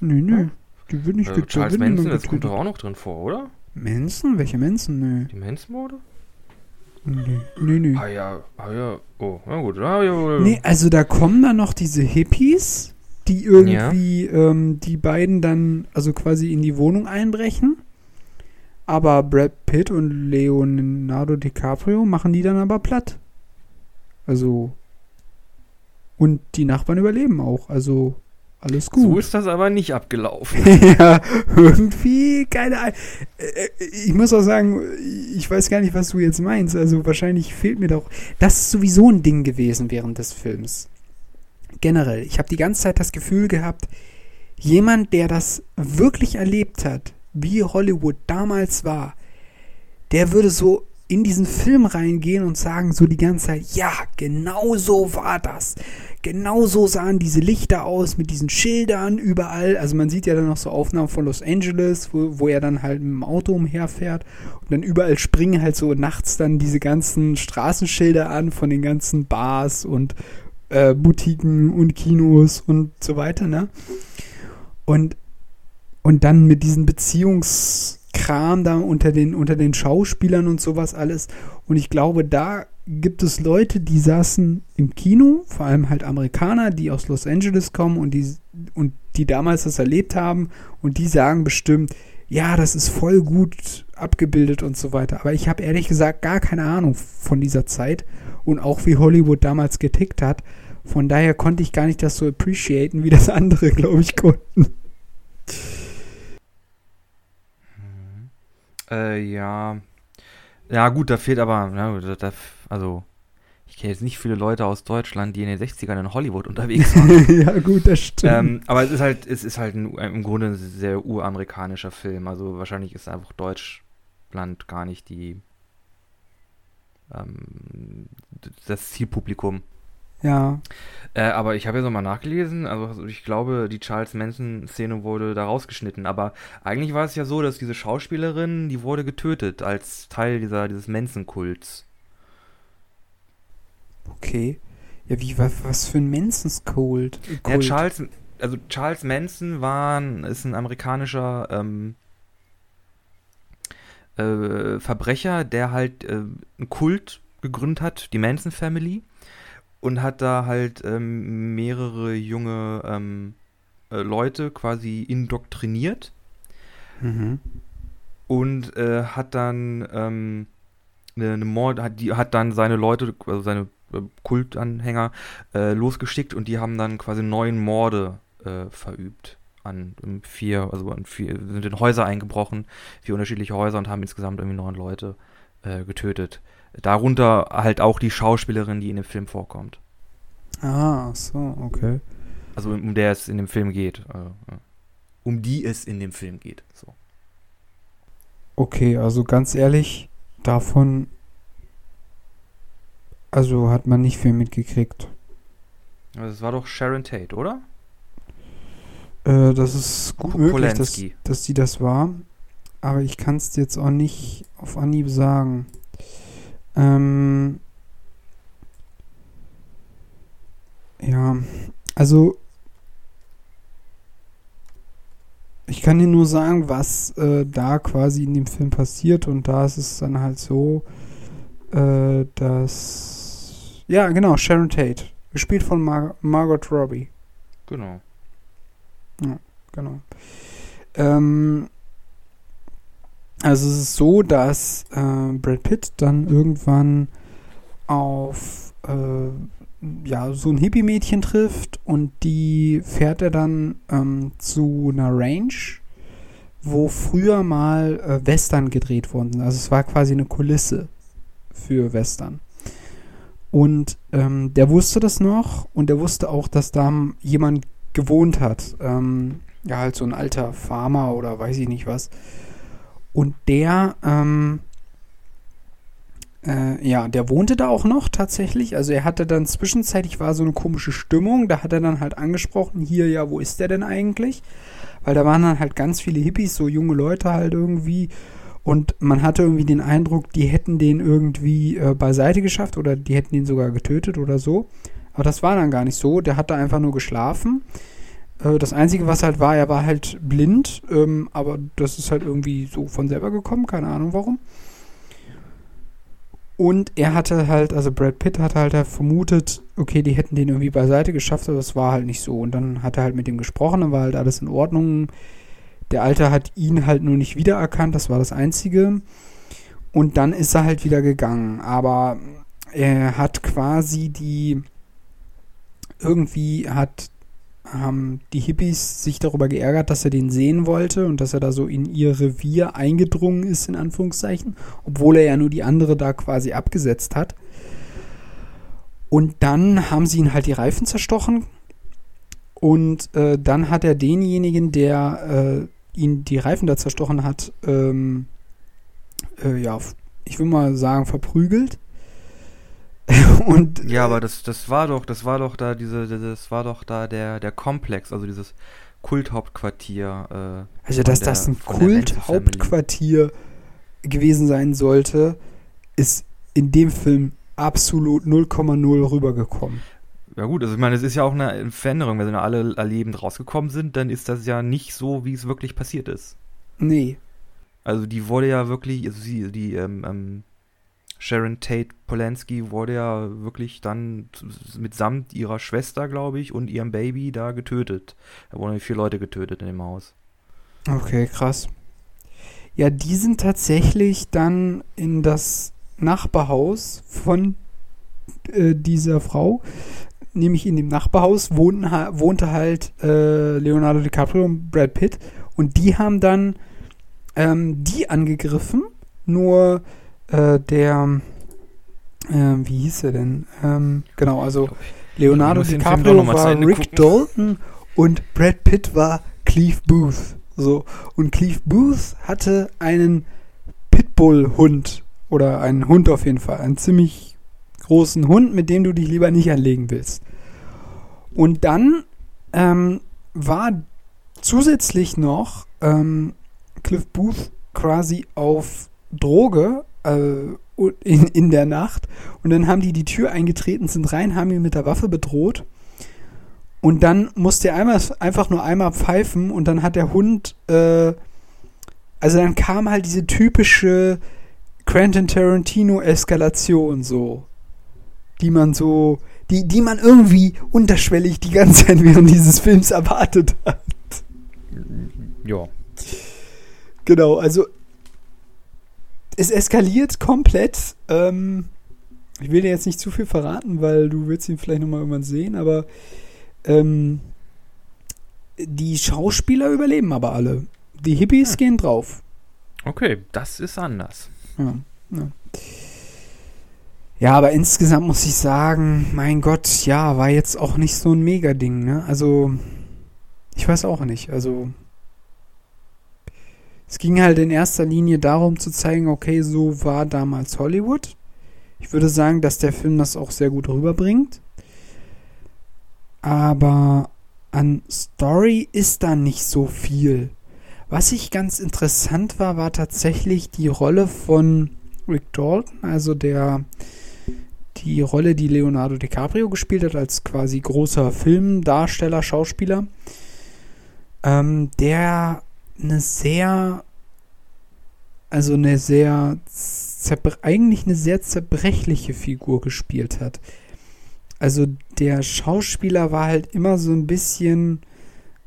Nö, nö. Die wird nicht Äh, getötet. Charles Manson, das kommt doch auch noch drin vor, oder? Manson? Welche Manson? Nö. Die Manson-Morde? Nö, nö, nö. Ah ja, ah ja, oh, na gut. Ah, ja, ja. Nee, also da kommen dann noch diese Hippies, die irgendwie ähm, die beiden dann also quasi in die Wohnung einbrechen. Aber Brad Pitt und Leonardo DiCaprio machen die dann aber platt. Also. Und die Nachbarn überleben auch. Also alles So gut. ist das aber nicht abgelaufen. ja, irgendwie, keine Ahnung. Äh, Ich muss auch sagen, ich weiß gar nicht, was du jetzt meinst. Also wahrscheinlich fehlt mir doch. Das ist sowieso ein Ding gewesen während des Films. Generell. Ich habe die ganze Zeit das Gefühl gehabt, jemand, der das wirklich erlebt hat, wie Hollywood damals war, der würde so in diesen Film reingehen und sagen so die ganze Zeit, ja, genau so war das. Genau so sahen diese Lichter aus mit diesen Schildern überall. Also man sieht ja dann noch so Aufnahmen von Los Angeles, wo, wo er dann halt mit dem Auto umherfährt und dann überall springen halt so nachts dann diese ganzen Straßenschilder an von den ganzen Bars und äh, Boutiquen und Kinos und so weiter, ne? Und, und dann mit diesen Beziehungskram da unter den, unter den Schauspielern und sowas alles. Und ich glaube, da gibt es Leute, die saßen im Kino, vor allem halt Amerikaner, die aus Los Angeles kommen und die, und die damals das erlebt haben und die sagen bestimmt, ja, das ist voll gut abgebildet und so weiter. Aber ich habe ehrlich gesagt gar keine Ahnung von dieser Zeit und auch wie Hollywood damals getickt hat. Von daher konnte ich gar nicht das so appreciaten, wie das andere, glaube ich, konnten. Äh, ja. Ja, gut, da fehlt aber, ja, da, da, also, ich kenne jetzt nicht viele Leute aus Deutschland, die in den 60ern in Hollywood unterwegs waren. ja, gut, das stimmt. ähm, aber es ist halt, es ist halt ein, im Grunde ein sehr uramerikanischer Film. Also wahrscheinlich ist einfach Deutschland gar nicht die ähm, das Zielpublikum. Ja, Äh, aber ich habe ja so mal nachgelesen, also ich glaube, die Charles Manson-Szene wurde da rausgeschnitten, aber eigentlich war es ja so, dass diese Schauspielerin, die wurde getötet als Teil dieser, dieses Manson-Kults. okay. Ja, wie, was, was für ein Cold? Ja, Charles, also Charles Manson war, ist ein amerikanischer ähm, äh, Verbrecher, der halt äh, einen Kult gegründet hat, die Manson Family, und hat da halt ähm, mehrere junge ähm, äh, Leute quasi indoktriniert Mhm. und äh, hat dann ähm, eine, eine Mord, hat, die, hat dann seine Leute, also seine äh, Kultanhänger äh, losgeschickt und die haben dann quasi neun Morde äh, verübt an ähm, vier, also an vier, sind in Häuser eingebrochen, vier unterschiedliche Häuser und haben insgesamt irgendwie neun Leute äh, getötet. Darunter halt auch die Schauspielerin, die in dem Film vorkommt. Ah, so, okay. Also um der es in dem Film geht. Ja. um die es in dem Film geht. So. Okay, also ganz ehrlich, davon, also hat man nicht viel mitgekriegt. Also es war doch Sharon Tate, oder? Äh, das ist gut möglich, dass, dass die das war. Aber ich kann es jetzt auch nicht auf Anhieb sagen. Ähm, ja, also ich kann dir nur sagen, was äh, da quasi in dem Film passiert und da ist es dann halt so, äh, dass ja genau Sharon Tate, gespielt von Mar Margot Robbie. Genau. Genau. Ähm, also es ist so, dass äh, Brad Pitt dann irgendwann auf äh, ja, so ein Hippie-Mädchen trifft und die fährt er dann ähm, zu einer Range, wo früher mal äh, Western gedreht wurden. Also es war quasi eine Kulisse für Western. Und ähm, der wusste das noch und der wusste auch, dass da jemand gewohnt hat. Ähm, ja, halt so ein alter Farmer oder weiß ich nicht was. Und der, ähm, äh, ja, der wohnte da auch noch tatsächlich. Also er hatte dann zwischenzeitlich war so eine komische Stimmung. Da hat er dann halt angesprochen, hier, ja, wo ist der denn eigentlich? Weil da waren dann halt ganz viele Hippies, so junge Leute halt irgendwie. Und man hatte irgendwie den Eindruck, die hätten den irgendwie äh, beiseite geschafft oder die hätten ihn sogar getötet oder so. Aber das war dann gar nicht so. Der hat da einfach nur geschlafen. Äh, das Einzige, was halt war, er war halt blind. Ähm, aber das ist halt irgendwie so von selber gekommen. Keine Ahnung warum. Und er hatte halt, also Brad Pitt hatte halt vermutet, okay, die hätten den irgendwie beiseite geschafft, aber das war halt nicht so. Und dann hat er halt mit ihm gesprochen, dann war halt alles in Ordnung. Der Alte hat ihn halt nur nicht wiedererkannt, das war das Einzige. Und dann ist er halt wieder gegangen. Aber er hat quasi die, irgendwie hat haben die Hippies sich darüber geärgert, dass er den sehen wollte und dass er da so in ihr Revier eingedrungen ist, in Anführungszeichen, obwohl er ja nur die andere da quasi abgesetzt hat. Und dann haben sie ihn halt die Reifen zerstochen und äh, dann hat er denjenigen, der äh, ihn die Reifen da zerstochen hat, ähm, äh, ja, ich will mal sagen, verprügelt. und ja, aber das, das war doch, das war doch da diese, das war doch da der, der Komplex, also dieses Kulthauptquartier. Äh, also dass der, das ein Kulthauptquartier gewesen sein sollte, ist in dem Film absolut 0,0 rübergekommen. Ja gut, also ich meine, es ist ja auch eine Veränderung. Wenn alle lebend rausgekommen sind, dann ist das ja nicht so, wie es wirklich passiert ist. Nee. Also die wurde ja wirklich, also sie, die ähm, ähm, Sharon Tate Polanski wurde ja wirklich dann mitsamt ihrer Schwester, glaube ich, und ihrem Baby da getötet. Da wurden vier Leute getötet in dem Haus. Okay, krass. Ja, die sind tatsächlich dann in das Nachbarhaus von äh, dieser Frau, nämlich in dem Nachbarhaus wohnten, wohnte halt äh, Leonardo DiCaprio und Brad Pitt und die haben dann ähm, die angegriffen, nur äh, der, äh, wie hieß er denn? Ähm, genau, also Leonardo DiCaprio war Rick gucken. Dalton und Brad Pitt war Cleve Booth. So. Und Cleve Booth hatte einen Pitbull-Hund. Oder einen Hund auf jeden Fall. Einen ziemlich großen Hund, mit dem du dich lieber nicht anlegen willst. Und dann ähm, war zusätzlich noch ähm, Cliff Booth quasi auf Droge in, in der Nacht. Und dann haben die die Tür eingetreten, sind rein, haben ihn mit der Waffe bedroht. Und dann musste er einmal, einfach nur einmal pfeifen und dann hat der Hund, äh, also dann kam halt diese typische Quentin Tarantino-Eskalation so, die man so, die, die man irgendwie unterschwellig die ganze Zeit während dieses Films erwartet hat. Ja. Genau, also es eskaliert komplett. Ähm, ich will dir jetzt nicht zu viel verraten, weil du willst ihn vielleicht nochmal irgendwann sehen, aber ähm, die Schauspieler überleben aber alle. Die Hippies ja. gehen drauf. Okay, das ist anders. Ja, ja. ja, aber insgesamt muss ich sagen, mein Gott, ja, war jetzt auch nicht so ein Mega-Ding, ne? Also, ich weiß auch nicht. Also, es ging halt in erster Linie darum zu zeigen, okay, so war damals Hollywood. Ich würde sagen, dass der Film das auch sehr gut rüberbringt. Aber an Story ist da nicht so viel. Was ich ganz interessant war, war tatsächlich die Rolle von Rick Dalton, also der die Rolle, die Leonardo DiCaprio gespielt hat, als quasi großer Filmdarsteller, Schauspieler, ähm, der eine sehr, also eine sehr, eigentlich eine sehr zerbrechliche Figur gespielt hat. Also der Schauspieler war halt immer so ein bisschen,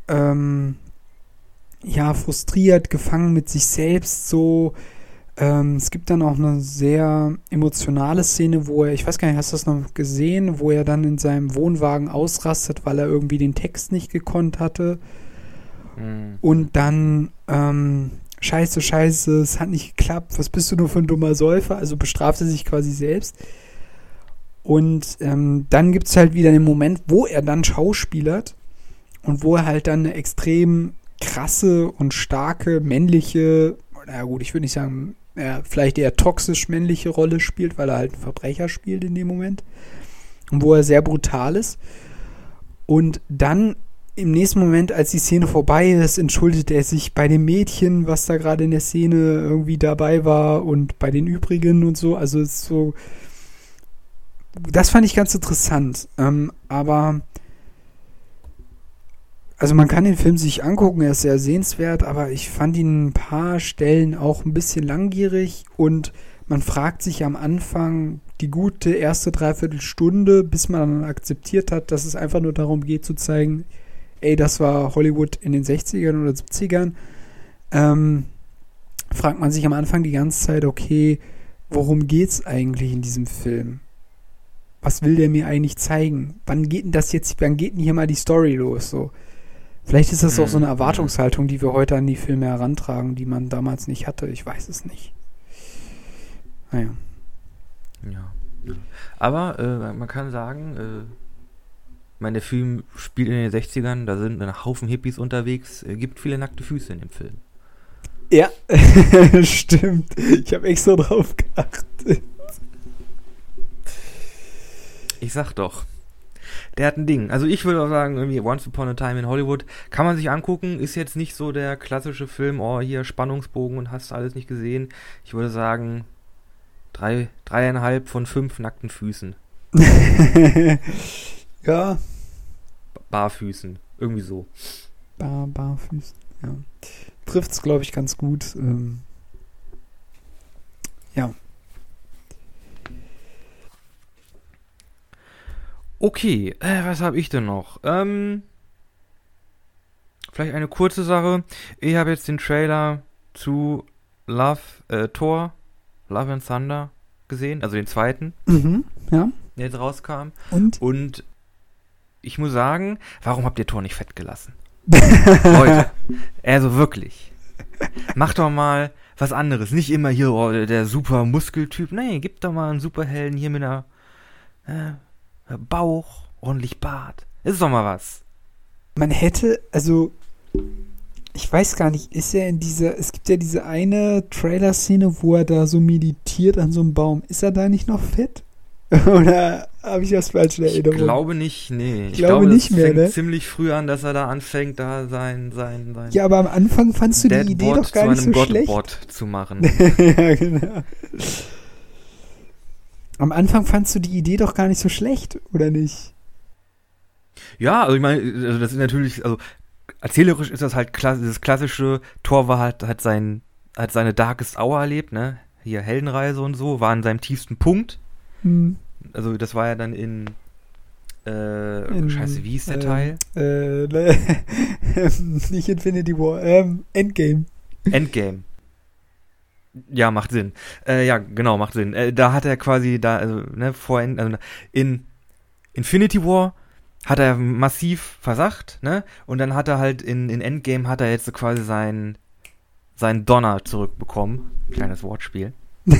ähm, ja, frustriert, gefangen mit sich selbst, so, Ähm, es gibt dann auch eine sehr emotionale Szene, wo er, ich weiß gar nicht, hast du das noch gesehen, wo er dann in seinem Wohnwagen ausrastet, weil er irgendwie den Text nicht gekonnt hatte. Mhm. Und dann, ähm, scheiße, scheiße, es hat nicht geklappt, was bist du nur für ein dummer Säufer? Also bestraft er sich quasi selbst. Und ähm, dann gibt es halt wieder den Moment, wo er dann schauspielert und wo er halt dann eine extrem krasse und starke männliche, na gut, ich würde nicht sagen, ja, vielleicht eher toxisch männliche Rolle spielt, weil er halt ein Verbrecher spielt in dem Moment. Und wo er sehr brutal ist. Und dann im nächsten Moment, als die Szene vorbei ist, entschuldigt er sich bei dem Mädchen, was da gerade in der Szene irgendwie dabei war und bei den übrigen und so. Also es ist so. Das fand ich ganz interessant. Ähm, aber also man kann den Film sich angucken, er ist sehr sehenswert, aber ich fand ihn ein paar Stellen auch ein bisschen langgierig und man fragt sich am Anfang die gute erste Dreiviertelstunde, bis man dann akzeptiert hat, dass es einfach nur darum geht zu zeigen, ey, das war Hollywood in den 60ern oder 70ern, ähm, fragt man sich am Anfang die ganze Zeit, okay, worum geht's eigentlich in diesem Film? Was will der mir eigentlich zeigen? Wann geht denn das jetzt, wann geht denn hier mal die Story los? So. Vielleicht ist das auch so eine mhm. Erwartungshaltung, die wir heute an die Filme herantragen, die man damals nicht hatte. Ich weiß es nicht. Naja. Ja. Aber äh, man kann sagen, äh, meine, der Film spielt in den 60ern, da sind ein Haufen Hippies unterwegs, äh, gibt viele nackte Füße in dem Film. Ja, stimmt. Ich habe extra drauf geachtet. Ich sag doch der hat ein Ding. Also ich würde auch sagen, irgendwie Once Upon a Time in Hollywood kann man sich angucken, ist jetzt nicht so der klassische Film, oh, hier Spannungsbogen und hast alles nicht gesehen. Ich würde sagen, drei, dreieinhalb von fünf nackten Füßen. ja. Barfüßen, irgendwie so. Bar, Barfüßen, ja. Trifft's, glaube ich, ganz gut. Ähm, ja. Okay, äh, was habe ich denn noch? Ähm, vielleicht eine kurze Sache. Ich habe jetzt den Trailer zu Love, äh, Thor, Love and Thunder gesehen, also den zweiten. Mhm, ja. Der jetzt rauskam. Und? Und ich muss sagen, warum habt ihr Thor nicht fett gelassen? Leute, also wirklich. Macht doch mal was anderes. Nicht immer hier oh, der super Muskeltyp. Nee, gib doch mal einen Superhelden hier mit einer äh, Bauch, ordentlich Bart. Ist doch mal was. Man hätte, also, ich weiß gar nicht, ist er in dieser, es gibt ja diese eine Trailer-Szene, wo er da so meditiert an so einem Baum. Ist er da nicht noch fett? Oder habe ich das falsch in Erinnerung? Ich glaube nicht, nee. Ich, ich glaube, glaube nicht mehr, fängt ne? ziemlich früh an, dass er da anfängt, da sein, sein, sein. Ja, aber am Anfang fandst du die Idee doch gar nicht so schlecht. zu machen. ja, genau. Am Anfang fandst du die Idee doch gar nicht so schlecht, oder nicht? Ja, also ich meine, also das ist natürlich, also erzählerisch ist das halt klass dieses klassische, Thor war halt, hat sein, hat seine Darkest Hour erlebt, ne? Hier Heldenreise und so, war an seinem tiefsten Punkt. Hm. Also das war ja dann in äh, in, scheiße, wie hieß der ähm, Teil? Äh, nicht Infinity War, ähm, Endgame. Endgame. Ja, macht Sinn. Äh, ja, genau, macht Sinn. Äh, da hat er quasi da, also, ne, vor, also in Infinity War hat er massiv versagt, ne? Und dann hat er halt in, in Endgame hat er jetzt so quasi sein, sein Donner zurückbekommen. Kleines Wortspiel.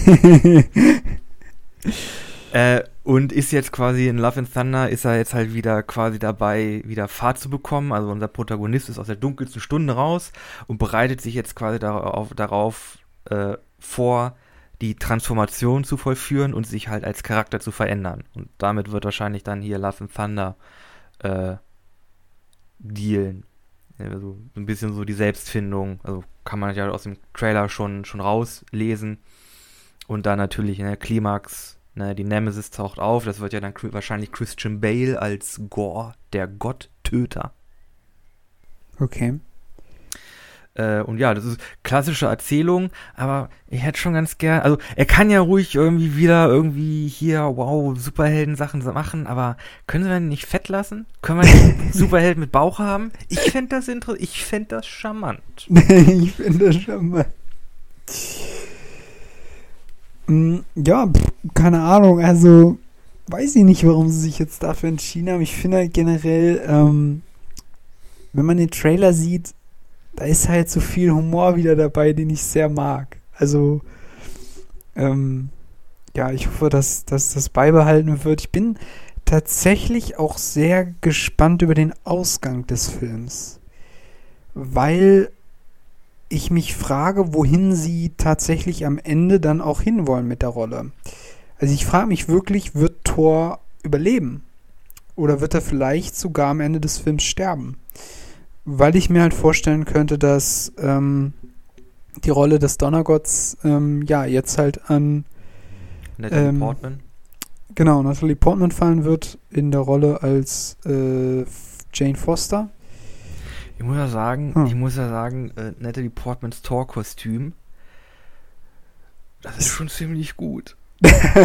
äh, und ist jetzt quasi in Love and Thunder, ist er jetzt halt wieder quasi dabei, wieder Fahrt zu bekommen. Also unser Protagonist ist aus der dunkelsten Stunde raus und bereitet sich jetzt quasi darauf, darauf äh, vor, die Transformation zu vollführen und sich halt als Charakter zu verändern. Und damit wird wahrscheinlich dann hier Love and Thunder äh, dealen. Also ein bisschen so die Selbstfindung, also kann man ja aus dem Trailer schon, schon rauslesen. Und dann natürlich in der Klimax, ne, die Nemesis taucht auf, das wird ja dann wahrscheinlich Christian Bale als Gore, der Gotttöter. Okay. Äh, und ja, das ist klassische Erzählung, aber ich hätte schon ganz gern, also er kann ja ruhig irgendwie wieder irgendwie hier, wow, Superhelden-Sachen machen, aber können wir ihn nicht fett lassen? Können wir nicht Superhelden mit Bauch haben? Ich fände das interessant, ich fände das charmant. ich finde das charmant. Mm, Ja, pff, keine Ahnung. Also, weiß ich nicht, warum sie sich jetzt dafür entschieden haben. Ich finde halt generell, ähm, wenn man den Trailer sieht, da ist halt so viel Humor wieder dabei, den ich sehr mag. Also, ähm, ja, ich hoffe, dass, dass das beibehalten wird. Ich bin tatsächlich auch sehr gespannt über den Ausgang des Films, weil ich mich frage, wohin sie tatsächlich am Ende dann auch hinwollen mit der Rolle. Also ich frage mich wirklich, wird Thor überleben? Oder wird er vielleicht sogar am Ende des Films sterben? Weil ich mir halt vorstellen könnte, dass ähm, die Rolle des Donnergotts ähm, ja jetzt halt an Natalie Ähm, Portman. genau Natalie Portman fallen wird in der Rolle als äh, Jane Foster. Ich muss ja sagen, Hm. ich muss ja sagen, äh, Natalie Portmans Thor-Kostüm, das ist schon ziemlich gut.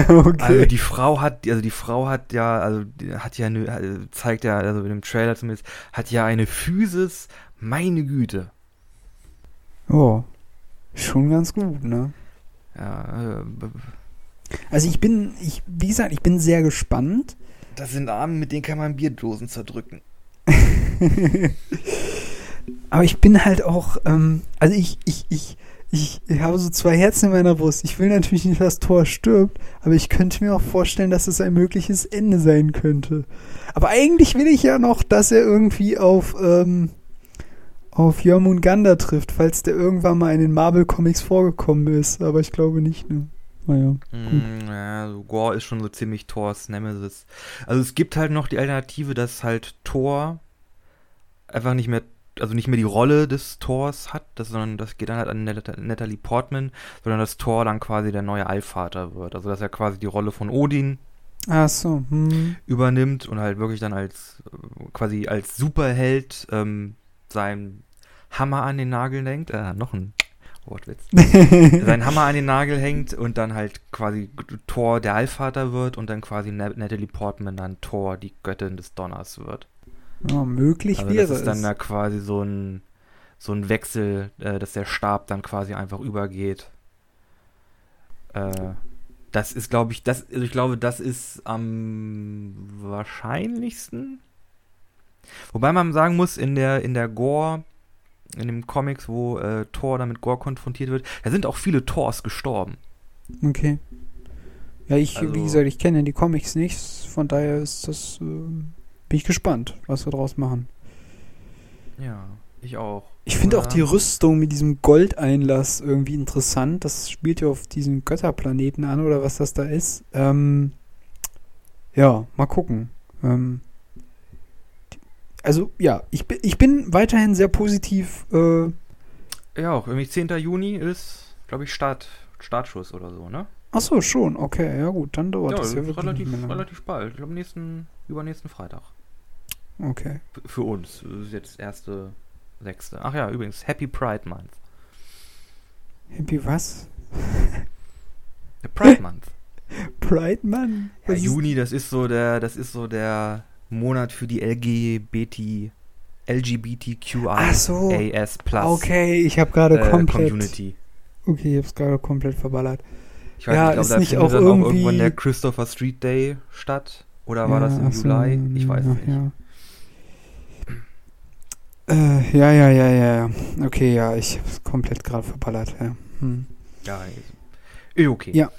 okay. Also die Frau hat, also die Frau hat ja, also hat ja eine, äh, zeigt ja, also in dem Trailer zumindest, hat ja eine Physis, meine Güte. oh, schon ganz gut, ne? Ja, äh, Also ich bin, ich, wie gesagt, ich bin sehr gespannt. das sind Arme, mit denen kann man Bierdosen zerdrücken. Aber ich bin halt auch, ähm, also ich, ich, ich, ich, ich habe so zwei Herzen in meiner Brust. Ich will natürlich nicht, dass Thor stirbt, aber ich könnte mir auch vorstellen, dass es ein mögliches Ende sein könnte. Aber eigentlich will ich ja noch, dass er irgendwie auf, ähm, auf Jormungandr trifft, falls der irgendwann mal in den Marvel-Comics vorgekommen ist. Aber ich glaube nicht, ne? Naja. Mm, ja, also Gore ist schon so ziemlich Thors Nemesis. Also es gibt halt noch die Alternative, dass halt Thor einfach nicht mehr, also nicht mehr die Rolle des Thors hat, das, sondern das geht dann halt an Nat Natalie Portman, sondern dass Thor dann quasi der neue Allvater wird. Also dass er quasi die Rolle von Odin Ach so, hm. übernimmt und halt wirklich dann als quasi als Superheld ähm, seinen Hammer an den Nagel lenkt. Äh, noch ein Wortwitz. seinen Hammer an den Nagel hängt und dann halt quasi Thor der Allvater wird und dann quasi Na- Natalie Portman dann Thor die Göttin des Donners wird. ja, möglich Also wäre das ist dann da quasi so ein so ein Wechsel, äh, dass der Stab dann quasi einfach übergeht. Äh, das ist, glaube ich, das, also ich glaube, das ist am wahrscheinlichsten. Wobei man sagen muss, in der, in der Gore, in dem Comics, wo äh, Thor dann mit Gore konfrontiert wird, da sind auch viele Thors gestorben. Okay. Ja, ich, Also- wie gesagt, ich kenne die Comics nicht, von daher ist das, ähm, bin ich gespannt, was wir draus machen. Ja, ich auch. Ich finde auch die Rüstung mit diesem Goldeinlass irgendwie interessant. Das spielt ja auf diesem Götterplaneten an oder was das da ist. Ähm, ja, mal gucken. Ähm, also ja, ich, bin- ich bin weiterhin sehr positiv. Äh, Ja, auch. Irgendwie 10. Juni ist, glaube ich, Start, Startschuss oder so, ne? ach so, schon. Okay, ja gut, dann dauert ja, das ja wirklich relativ, relativ bald. Ich glaube, nächsten, übernächsten Freitag. Okay. F- Für uns. Das ist jetzt erste, sechste. Ach ja, übrigens, Happy Pride Month. Happy was? Der Pride Month. Pride Mann? Ja, Juni, das ist so der, das ist so der Monat für die LGBT, LGBTQI Ach so. AS Plus Okay, ich habe gerade äh, komplett. Community. Okay, ich hab's gerade komplett verballert. Ich weiß Ja, nicht, ich ist da nicht auch dann auch irgendwie- irgendwann der Christopher Street Day statt. Oder war Ja, das im so, Juli? Ich weiß ja, es nicht. Ja. Äh, ja, ja, ja, ja. Okay, ja, ich hab's komplett gerade verballert, ja. Hm. Ja, okay. Ja.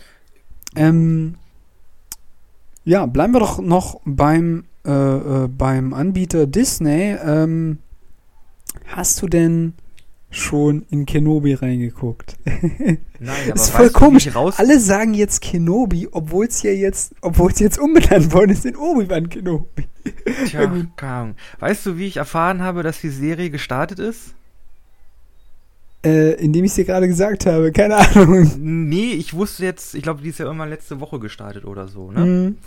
Ähm, ja, bleiben wir doch noch beim, äh, äh, beim Anbieter Disney. Ähm, hast du denn schon in Kenobi reingeguckt? Nein, aber ist weißt voll komisch. Alle sagen jetzt Kenobi, obwohl es ja jetzt, obwohl es jetzt umbenannt worden ist in Obi-Wan Kenobi. Tja, keine Ahnung. Weißt du, wie ich erfahren habe, dass die Serie gestartet ist? Äh, indem ich es dir gerade gesagt habe, keine Ahnung. Nee, ich wusste jetzt, ich glaube, die ist ja irgendwann letzte Woche gestartet oder so, ne? Hm.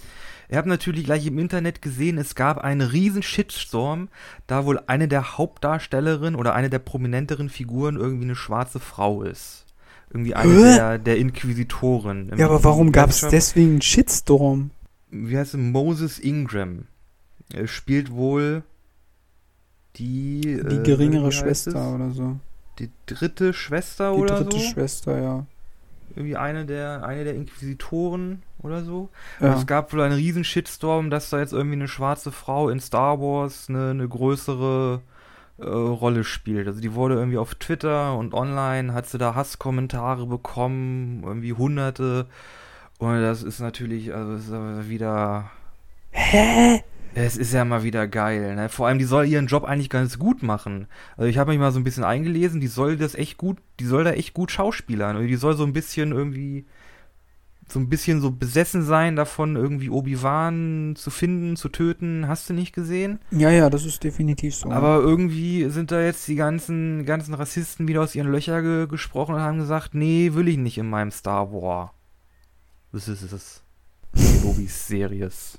Ich habe natürlich gleich im Internet gesehen, es gab einen riesen Shitstorm, da wohl eine der Hauptdarstellerinnen oder eine der prominenteren Figuren irgendwie eine schwarze Frau ist. Irgendwie eine Hä? der, der Inquisitoren. Ja, aber warum gab es deswegen einen Shitstorm? Wie heißt sie? Moses Ingram. Er spielt wohl die... Die äh, geringere heißt Schwester es? oder so. Die dritte Schwester Die oder dritte so? Schwester, ja. irgendwie eine der, eine der Inquisitoren oder so. Ja. Es gab wohl einen riesen Shitstorm, dass da jetzt irgendwie eine schwarze Frau in Star Wars eine, eine größere äh, Rolle spielt. Also die wurde irgendwie auf Twitter und online, hat sie da Hasskommentare bekommen, irgendwie hunderte. Und das ist natürlich, also ist aber wieder. Hä? Es ist ja mal wieder geil, ne? Vor allem, die soll ihren Job eigentlich ganz gut machen. Also ich habe mich mal so ein bisschen eingelesen, die soll das echt gut, die soll da echt gut schauspielern. Und die soll so ein bisschen irgendwie, so ein bisschen so besessen sein davon, irgendwie Obi-Wan zu finden, zu töten. Hast du nicht gesehen? Ja, ja, das ist definitiv so. Aber irgendwie sind da jetzt die ganzen, ganzen Rassisten wieder aus ihren Löchern ge gesprochen und haben gesagt, nee, will ich nicht in meinem Star War. Das ist es. Kenobis Series.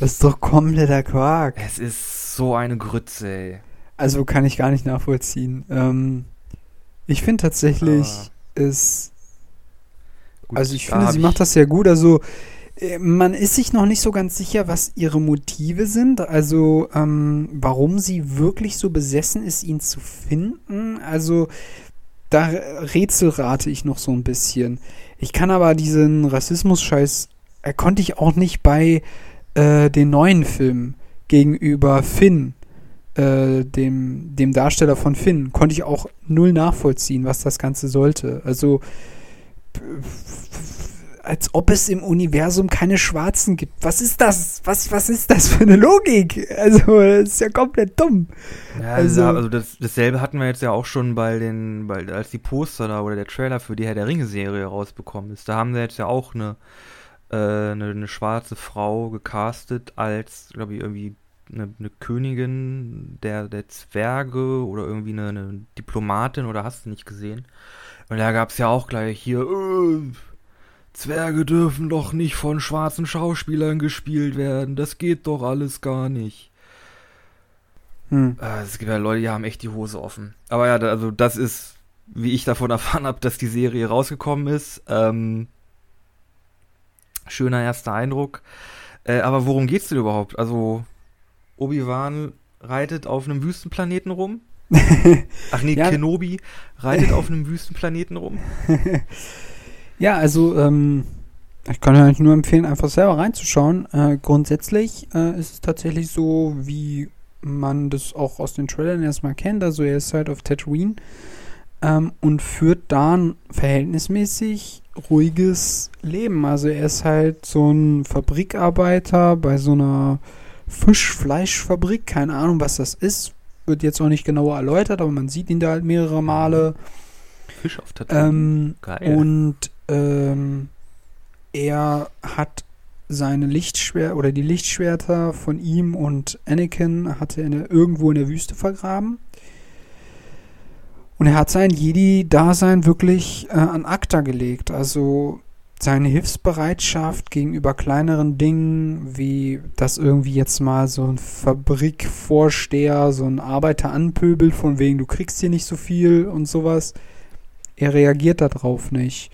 das ist doch kompletter Quark. Es ist so eine Grütze, ey. Also kann ich gar nicht nachvollziehen. Ähm, ich finde tatsächlich, es Gut, Also ich da finde, sie macht das sehr gut. Also äh, man ist sich noch nicht so ganz sicher, was ihre Motive sind. Also ähm, warum sie wirklich so besessen ist, ihn zu finden. Also da rätselrate ich noch so ein bisschen. Ich kann aber diesen Rassismus-Scheiß, äh, konnte ich auch nicht bei äh, den neuen Filmen gegenüber Finn, äh, dem, dem Darsteller von Finn, konnte ich auch null nachvollziehen, was das Ganze sollte. Also als ob es im Universum keine Schwarzen gibt. Was ist das? Was, was ist das für eine Logik? Also, das ist ja komplett dumm. Ja, Also- also, das, dasselbe hatten wir jetzt ja auch schon bei den, bei, als die Poster da oder der Trailer für die Herr der Ringe-Serie rausbekommen ist. Da haben sie jetzt ja auch eine, äh, eine, eine schwarze Frau gecastet als, glaube ich, irgendwie eine, eine Königin der, der Zwerge oder irgendwie eine, eine Diplomatin oder hast du nicht gesehen? Und da gab es ja auch gleich hier, äh, Zwerge dürfen doch nicht von schwarzen Schauspielern gespielt werden. Das geht doch alles gar nicht. Hm. Äh, Es gibt ja Leute, die haben echt die Hose offen. Aber ja, also das ist, wie ich davon erfahren habe, dass die Serie rausgekommen ist. Ähm, schöner erster Eindruck. Äh, aber worum geht's denn überhaupt? Also, Obi-Wan reitet auf einem Wüstenplaneten rum. Ach nee, Ja. Kenobi reitet auf einem Wüstenplaneten rum. Ja, also, ähm, ich kann euch nur empfehlen, einfach selber reinzuschauen. Äh, grundsätzlich äh, ist es tatsächlich so, wie man das auch aus den Trailern erstmal kennt. Also, er ist halt auf Tatooine ähm, und führt da ein verhältnismäßig ruhiges Leben. Also, er ist halt so ein Fabrikarbeiter bei so einer Fischfleischfabrik. Keine Ahnung, was das ist. Wird jetzt auch nicht genauer erläutert, aber man sieht ihn da halt mehrere Male. Fisch auf Tatooine. Ähm, Geil. und ähm, er hat seine Lichtschwer oder die Lichtschwerter von ihm und Anakin hatte er in der, irgendwo in der Wüste vergraben. Und er hat sein Jedi-Dasein wirklich äh, an Akta gelegt. Also seine Hilfsbereitschaft gegenüber kleineren Dingen, wie das irgendwie jetzt mal so ein Fabrikvorsteher, so ein Arbeiter anpöbelt, von wegen du kriegst hier nicht so viel und sowas. Er reagiert darauf nicht.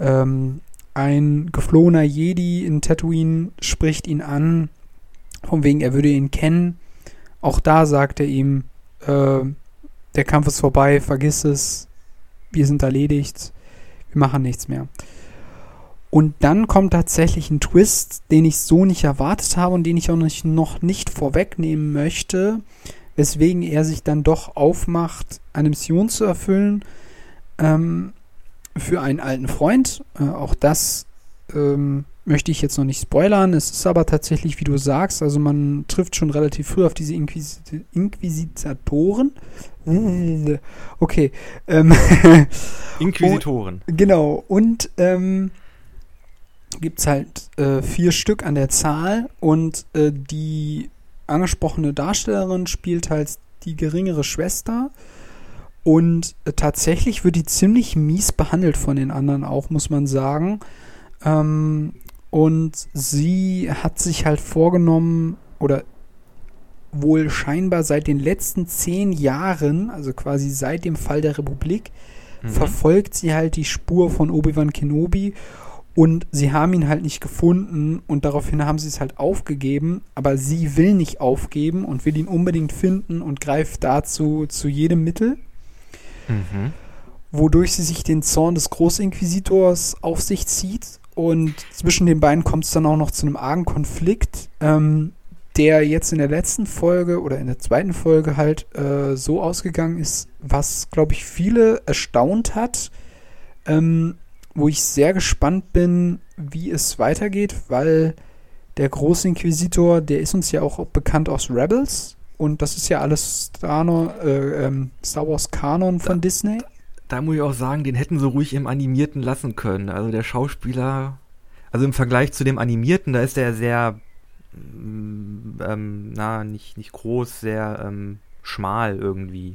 Ähm, ein geflohener Jedi in Tatooine spricht ihn an, von wegen er würde ihn kennen. Auch da sagt er ihm, äh, der Kampf ist vorbei, vergiss es, wir sind erledigt, wir machen nichts mehr. Und dann kommt tatsächlich ein Twist, den ich so nicht erwartet habe und den ich auch nicht, noch nicht vorwegnehmen möchte, weswegen er sich dann doch aufmacht, eine Mission zu erfüllen ähm, für einen alten Freund. Äh, auch das ähm, möchte ich jetzt noch nicht spoilern. Es ist aber tatsächlich, wie du sagst, also man trifft schon relativ früh auf diese Inquisit Inquisitoren. Okay. Ähm, Inquisitoren. Genau, und ähm, gibt es halt äh, vier Stück an der Zahl und äh, die angesprochene Darstellerin spielt halt die geringere Schwester und äh, tatsächlich wird die ziemlich mies behandelt von den anderen auch, muss man sagen. Ähm, und sie hat sich halt vorgenommen oder wohl scheinbar seit den letzten zehn Jahren, also quasi seit dem Fall der Republik, Mhm. verfolgt sie halt die Spur von Obi-Wan Kenobi und sie haben ihn halt nicht gefunden und daraufhin haben sie es halt aufgegeben, aber sie will nicht aufgeben und will ihn unbedingt finden und greift dazu zu jedem Mittel. Mhm. wodurch sie sich den Zorn des Großinquisitors auf sich zieht. Und zwischen den beiden kommt es dann auch noch zu einem argen Konflikt, ähm, der jetzt in der letzten Folge oder in der zweiten Folge halt äh, so ausgegangen ist, was, glaube ich, viele erstaunt hat, ähm, wo ich sehr gespannt bin, wie es weitergeht, weil der Großinquisitor, der ist uns ja auch bekannt aus Rebels und das ist ja alles Star, äh, ähm, Star Wars Kanon von da, Disney. Da muss ich auch sagen, den hätten sie ruhig im Animierten lassen können. Also der Schauspieler, also im Vergleich zu dem Animierten, da ist der sehr, mm, ähm, na, nicht, nicht groß, sehr ähm, schmal irgendwie.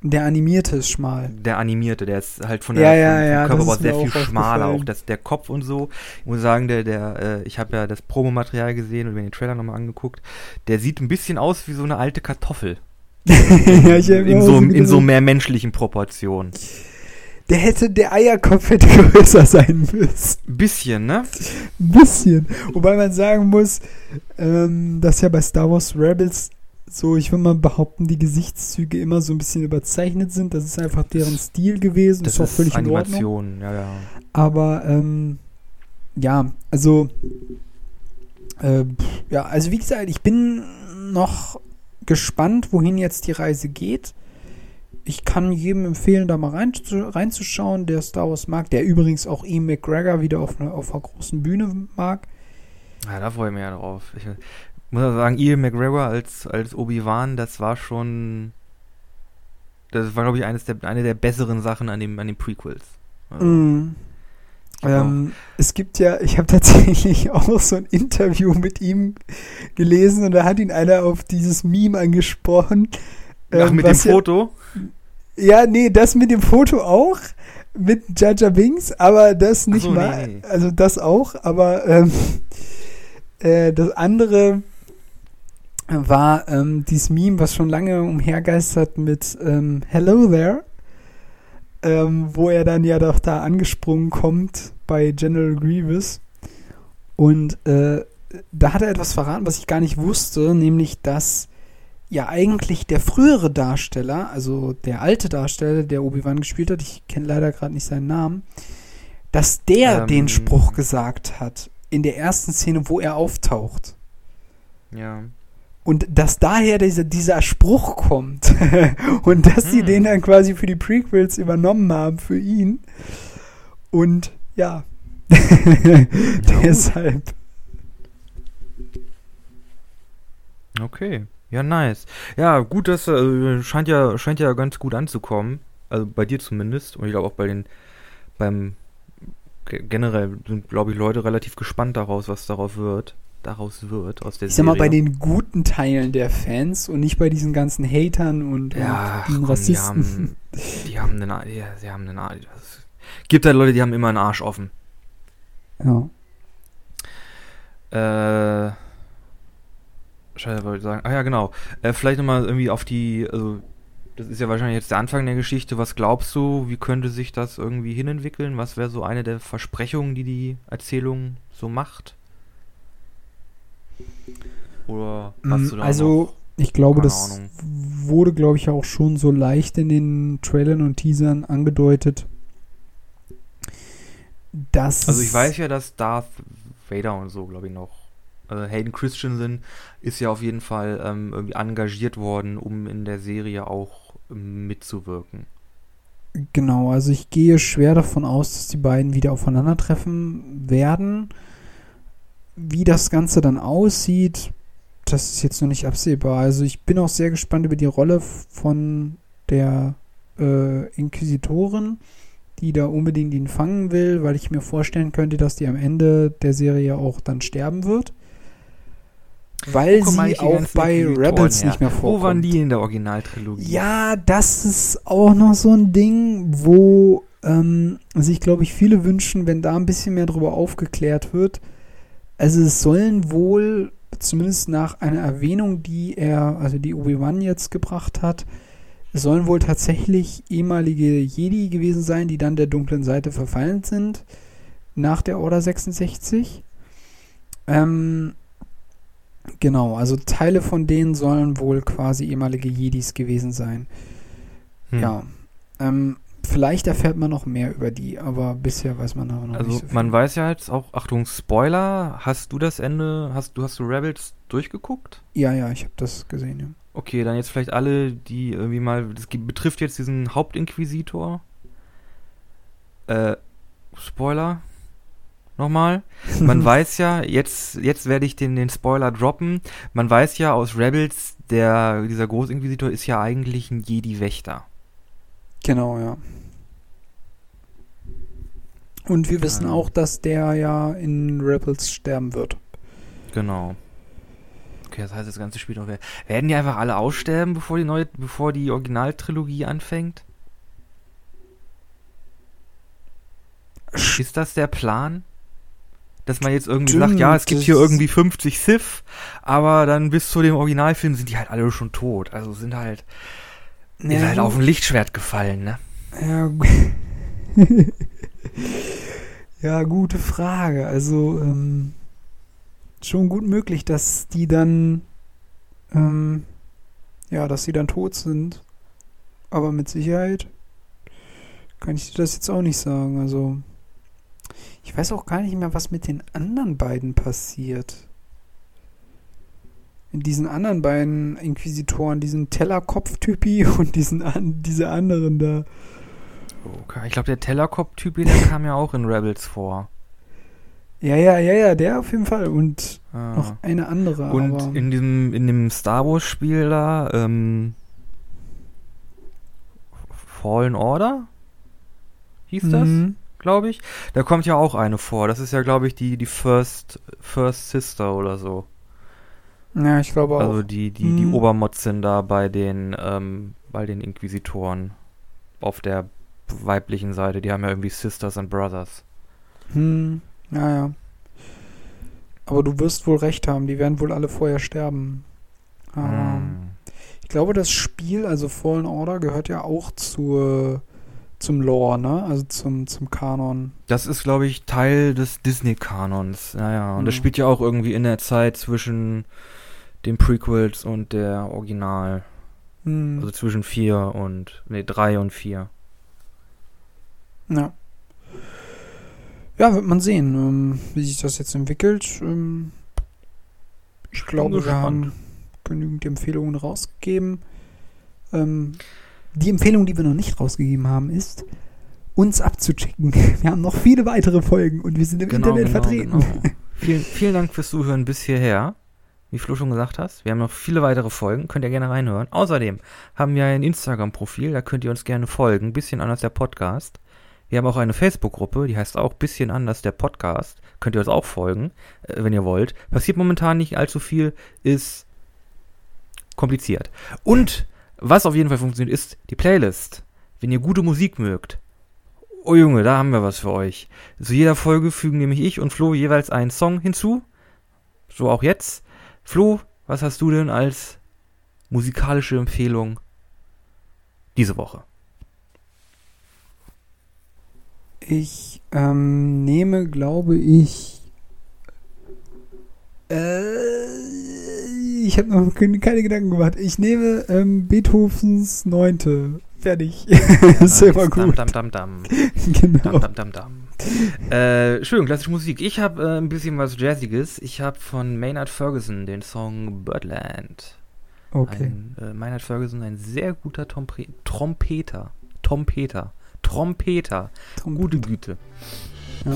Der animierte ist schmal. Der animierte, der ist halt von der ja, ja, vom Körperbau sehr viel schmaler, auch das, der Kopf und so. Ich muss sagen, der, der, äh, ich habe ja das Promomaterial gesehen und mir den Trailer nochmal angeguckt. Der sieht ein bisschen aus wie so eine alte Kartoffel. ja, ich in, so, in so mehr menschlichen Proportionen. Der hätte, der Eierkopf hätte größer sein müssen. Bisschen, ne? Bisschen. Wobei man sagen muss, ähm, dass ja bei Star Wars Rebels so, ich würde mal behaupten, die Gesichtszüge immer so ein bisschen überzeichnet sind. Das ist einfach deren Stil gewesen. Das, ist auch völlig Animation, in Ordnung. ja, ja. Aber, ähm, ja, also, äh, ja, also wie gesagt, ich bin noch gespannt, wohin jetzt die Reise geht. Ich kann jedem empfehlen, da mal rein, reinzuschauen, der Star Wars mag, der übrigens auch Ian McGregor wieder auf einer, auf einer großen Bühne mag. Ja, da freue ich mich ja drauf. Ich, muss auch sagen, Ian McGregor als, als Obi-Wan, das war schon. Das war, glaube ich, eines der, eine der besseren Sachen an, dem, an den Prequels. Also, mm. ähm, es gibt ja, ich habe tatsächlich auch so ein Interview mit ihm gelesen und da hat ihn einer auf dieses Meme angesprochen. Ach, ähm, mit dem Foto? Ja, nee, das mit dem Foto auch, mit Jaja Binks, aber das nicht so, mal, nee, nee. also das auch, aber ähm, äh, das andere war ähm, dieses Meme, was schon lange umhergeistert mit ähm, Hello there, ähm, wo er dann ja doch da angesprungen kommt bei General Grievous. Und äh, da hat er etwas verraten, was ich gar nicht wusste, nämlich dass ja eigentlich der frühere Darsteller, also der alte Darsteller, der Obi-Wan gespielt hat, ich kenne leider gerade nicht seinen Namen, dass der den ähm. Spruch gesagt hat in der ersten Szene, wo er auftaucht. Ja. Und dass daher dieser, dieser Spruch kommt und dass hm. sie den dann quasi für die Prequels übernommen haben für ihn. Und ja, deshalb. Okay, ja, nice. Ja, gut, das äh, scheint ja scheint ja ganz gut anzukommen. Also bei dir zumindest. Und ich glaube auch bei den beim generell sind, glaube ich, Leute relativ gespannt daraus, was darauf wird daraus wird aus der ich sag mal, bei den guten Teilen der Fans und nicht bei diesen ganzen Hatern und, ja, und den Rassisten. Die haben, die haben einen, ja, sie haben einen Arsch. Gibt halt Leute, die haben immer einen Arsch offen. Ja. Äh. Scheiße, wollte ich sagen. Ah ja, genau. Äh, vielleicht nochmal irgendwie auf die, also das ist ja wahrscheinlich jetzt der Anfang der Geschichte. Was glaubst du, wie könnte sich das irgendwie hinentwickeln? Was wäre so eine der Versprechungen, die die Erzählung so macht? Oder hast mm, du da Also, ich glaube, das Ahnung. wurde, glaube ich, auch schon so leicht in den Trailern und Teasern angedeutet. Dass also ich weiß ja, dass Darth Vader und so, glaube ich, noch. Also Hayden Christensen ist ja auf jeden Fall ähm, irgendwie engagiert worden, um in der Serie auch ähm, mitzuwirken. Genau, also ich gehe schwer davon aus, dass die beiden wieder aufeinandertreffen werden. Wie das Ganze dann aussieht, das ist jetzt noch nicht absehbar. Also ich bin auch sehr gespannt über die Rolle von der äh, Inquisitorin, die da unbedingt ihn fangen will, weil ich mir vorstellen könnte, dass die am Ende der Serie auch dann sterben wird. Weil sie auch bei Rebels her. nicht mehr vorkommt. Wo waren die in der Originaltrilogie? Ja, das ist auch noch so ein Ding, wo ähm, sich, glaube ich, viele wünschen, wenn da ein bisschen mehr drüber aufgeklärt wird. Also es sollen wohl, zumindest nach einer Erwähnung, die er, also die Obi-Wan jetzt gebracht hat, es sollen wohl tatsächlich ehemalige Jedi gewesen sein, die dann der dunklen Seite verfallen sind, nach der Order 66. Ähm, genau, also Teile von denen sollen wohl quasi ehemalige Jedis gewesen sein. Hm. Ja. Ähm, vielleicht erfährt man noch mehr über die, aber bisher weiß man aber noch Also nicht so viel. man weiß ja jetzt auch, Achtung, Spoiler, hast du das Ende, hast du hast du Rebels durchgeguckt? ja, ja, ich habe das gesehen, ja. Okay, dann jetzt vielleicht alle, die irgendwie mal, das betrifft jetzt diesen Hauptinquisitor. Äh, Spoiler. Nochmal. Man weiß ja, jetzt, jetzt werde ich den, den Spoiler droppen. Man weiß ja aus Rebels, der, dieser Großinquisitor ist ja eigentlich ein Jedi-Wächter. Genau, ja. Und wir wissen auch, dass der ja in Rebels sterben wird. Genau. Okay, das heißt, das ganze Spiel noch. Werden die einfach alle aussterben, bevor die neue, bevor die Originaltrilogie anfängt? Ist das der Plan? Dass man jetzt irgendwie Stimmt, sagt, ja, es gibt hier irgendwie 50 Sith, aber dann bis zu dem Originalfilm sind die halt alle schon tot. Also sind halt, ist halt auf ein Lichtschwert gefallen, ne? Ja, ja, gute Frage. Also, ähm, schon gut möglich, dass die dann, ähm, ja, dass sie dann tot sind. Aber mit Sicherheit kann ich dir das jetzt auch nicht sagen. Also, ich weiß auch gar nicht mehr, was mit den anderen beiden passiert. Diesen anderen beiden Inquisitoren, diesen Tellerkopf-Typi und diesen an, diese anderen da. Okay, ich glaube, der Tellerkopf-Typ, der kam ja auch in Rebels vor. Ja, ja, ja, ja, der auf jeden Fall. Und Ah. noch eine andere. Und in diesem, in dem Star Wars Spiel da, ähm, Fallen Order? Hieß das, Mhm. glaube ich. Da kommt ja auch eine vor. Das ist ja, glaube ich, die, die First, First Sister oder so. Ja, ich glaube auch. Also die, die, die Mhm. Obermotzin da bei den, ähm, bei den Inquisitoren. Auf der weiblichen Seite. Die haben ja irgendwie Sisters and Brothers. hm, ja, ja. Aber du wirst wohl recht haben, die werden wohl alle vorher sterben. Aber Hm. ich glaube, das Spiel, also Fallen Order, gehört ja auch zur, zum Lore, ne? Also zum, zum Kanon. Das ist, glaube ich, Teil des Disney-Kanons. Naja, und das Mhm. spielt ja auch irgendwie in der Zeit zwischen den Prequels und der Original. Hm, Also zwischen vier und, nee, drei und vier. ja. Ja, wird man sehen, ähm, wie sich das jetzt entwickelt. Ähm, ich glaube, wir haben genügend Empfehlungen rausgegeben. Ähm, die Empfehlung, die wir noch nicht rausgegeben haben, ist, uns abzuchecken. Wir haben noch viele weitere Folgen und wir sind im Internet vertreten. genau. vielen, vielen Dank fürs Zuhören bis hierher. Wie Flo schon gesagt hast, wir haben noch viele weitere Folgen, könnt ihr gerne reinhören. Außerdem haben wir ein Instagram-Profil, da könnt ihr uns gerne folgen, bisschen anders der Podcast. Wir haben auch eine Facebook-Gruppe, die heißt auch bisschen anders der Podcast. Könnt ihr uns auch folgen, äh, wenn ihr wollt. Passiert momentan nicht allzu viel, ist kompliziert. Und was auf jeden Fall funktioniert, ist die Playlist. Wenn ihr gute Musik mögt. Oh Junge, da haben wir was für euch. Zu jeder Folge fügen nämlich ich und Flo jeweils einen Song hinzu. So auch jetzt. Flo, was hast du denn als musikalische Empfehlung diese Woche? Ich ähm, nehme, glaube ich. Äh, ich habe noch keine, keine Gedanken gemacht. Ich nehme ähm, Beethovens Neunte. Fertig. ist immer Dam, gut. dam, dam, dam. Genau. Dam, dam, dam, dam. Äh, schön, klassische Musik. Ich habe äh, ein bisschen was Jazziges. Ich habe von Maynard Ferguson den Song Birdland. Okay. Ein, äh, Maynard Ferguson, ein sehr guter Trompre Trompeter. Trompeter. Trompeter. Gute Güte. Ja.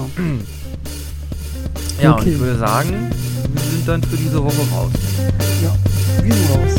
Ja, Okay. und ich würde sagen, wir sind dann für diese Woche raus. ja. Wir sind raus.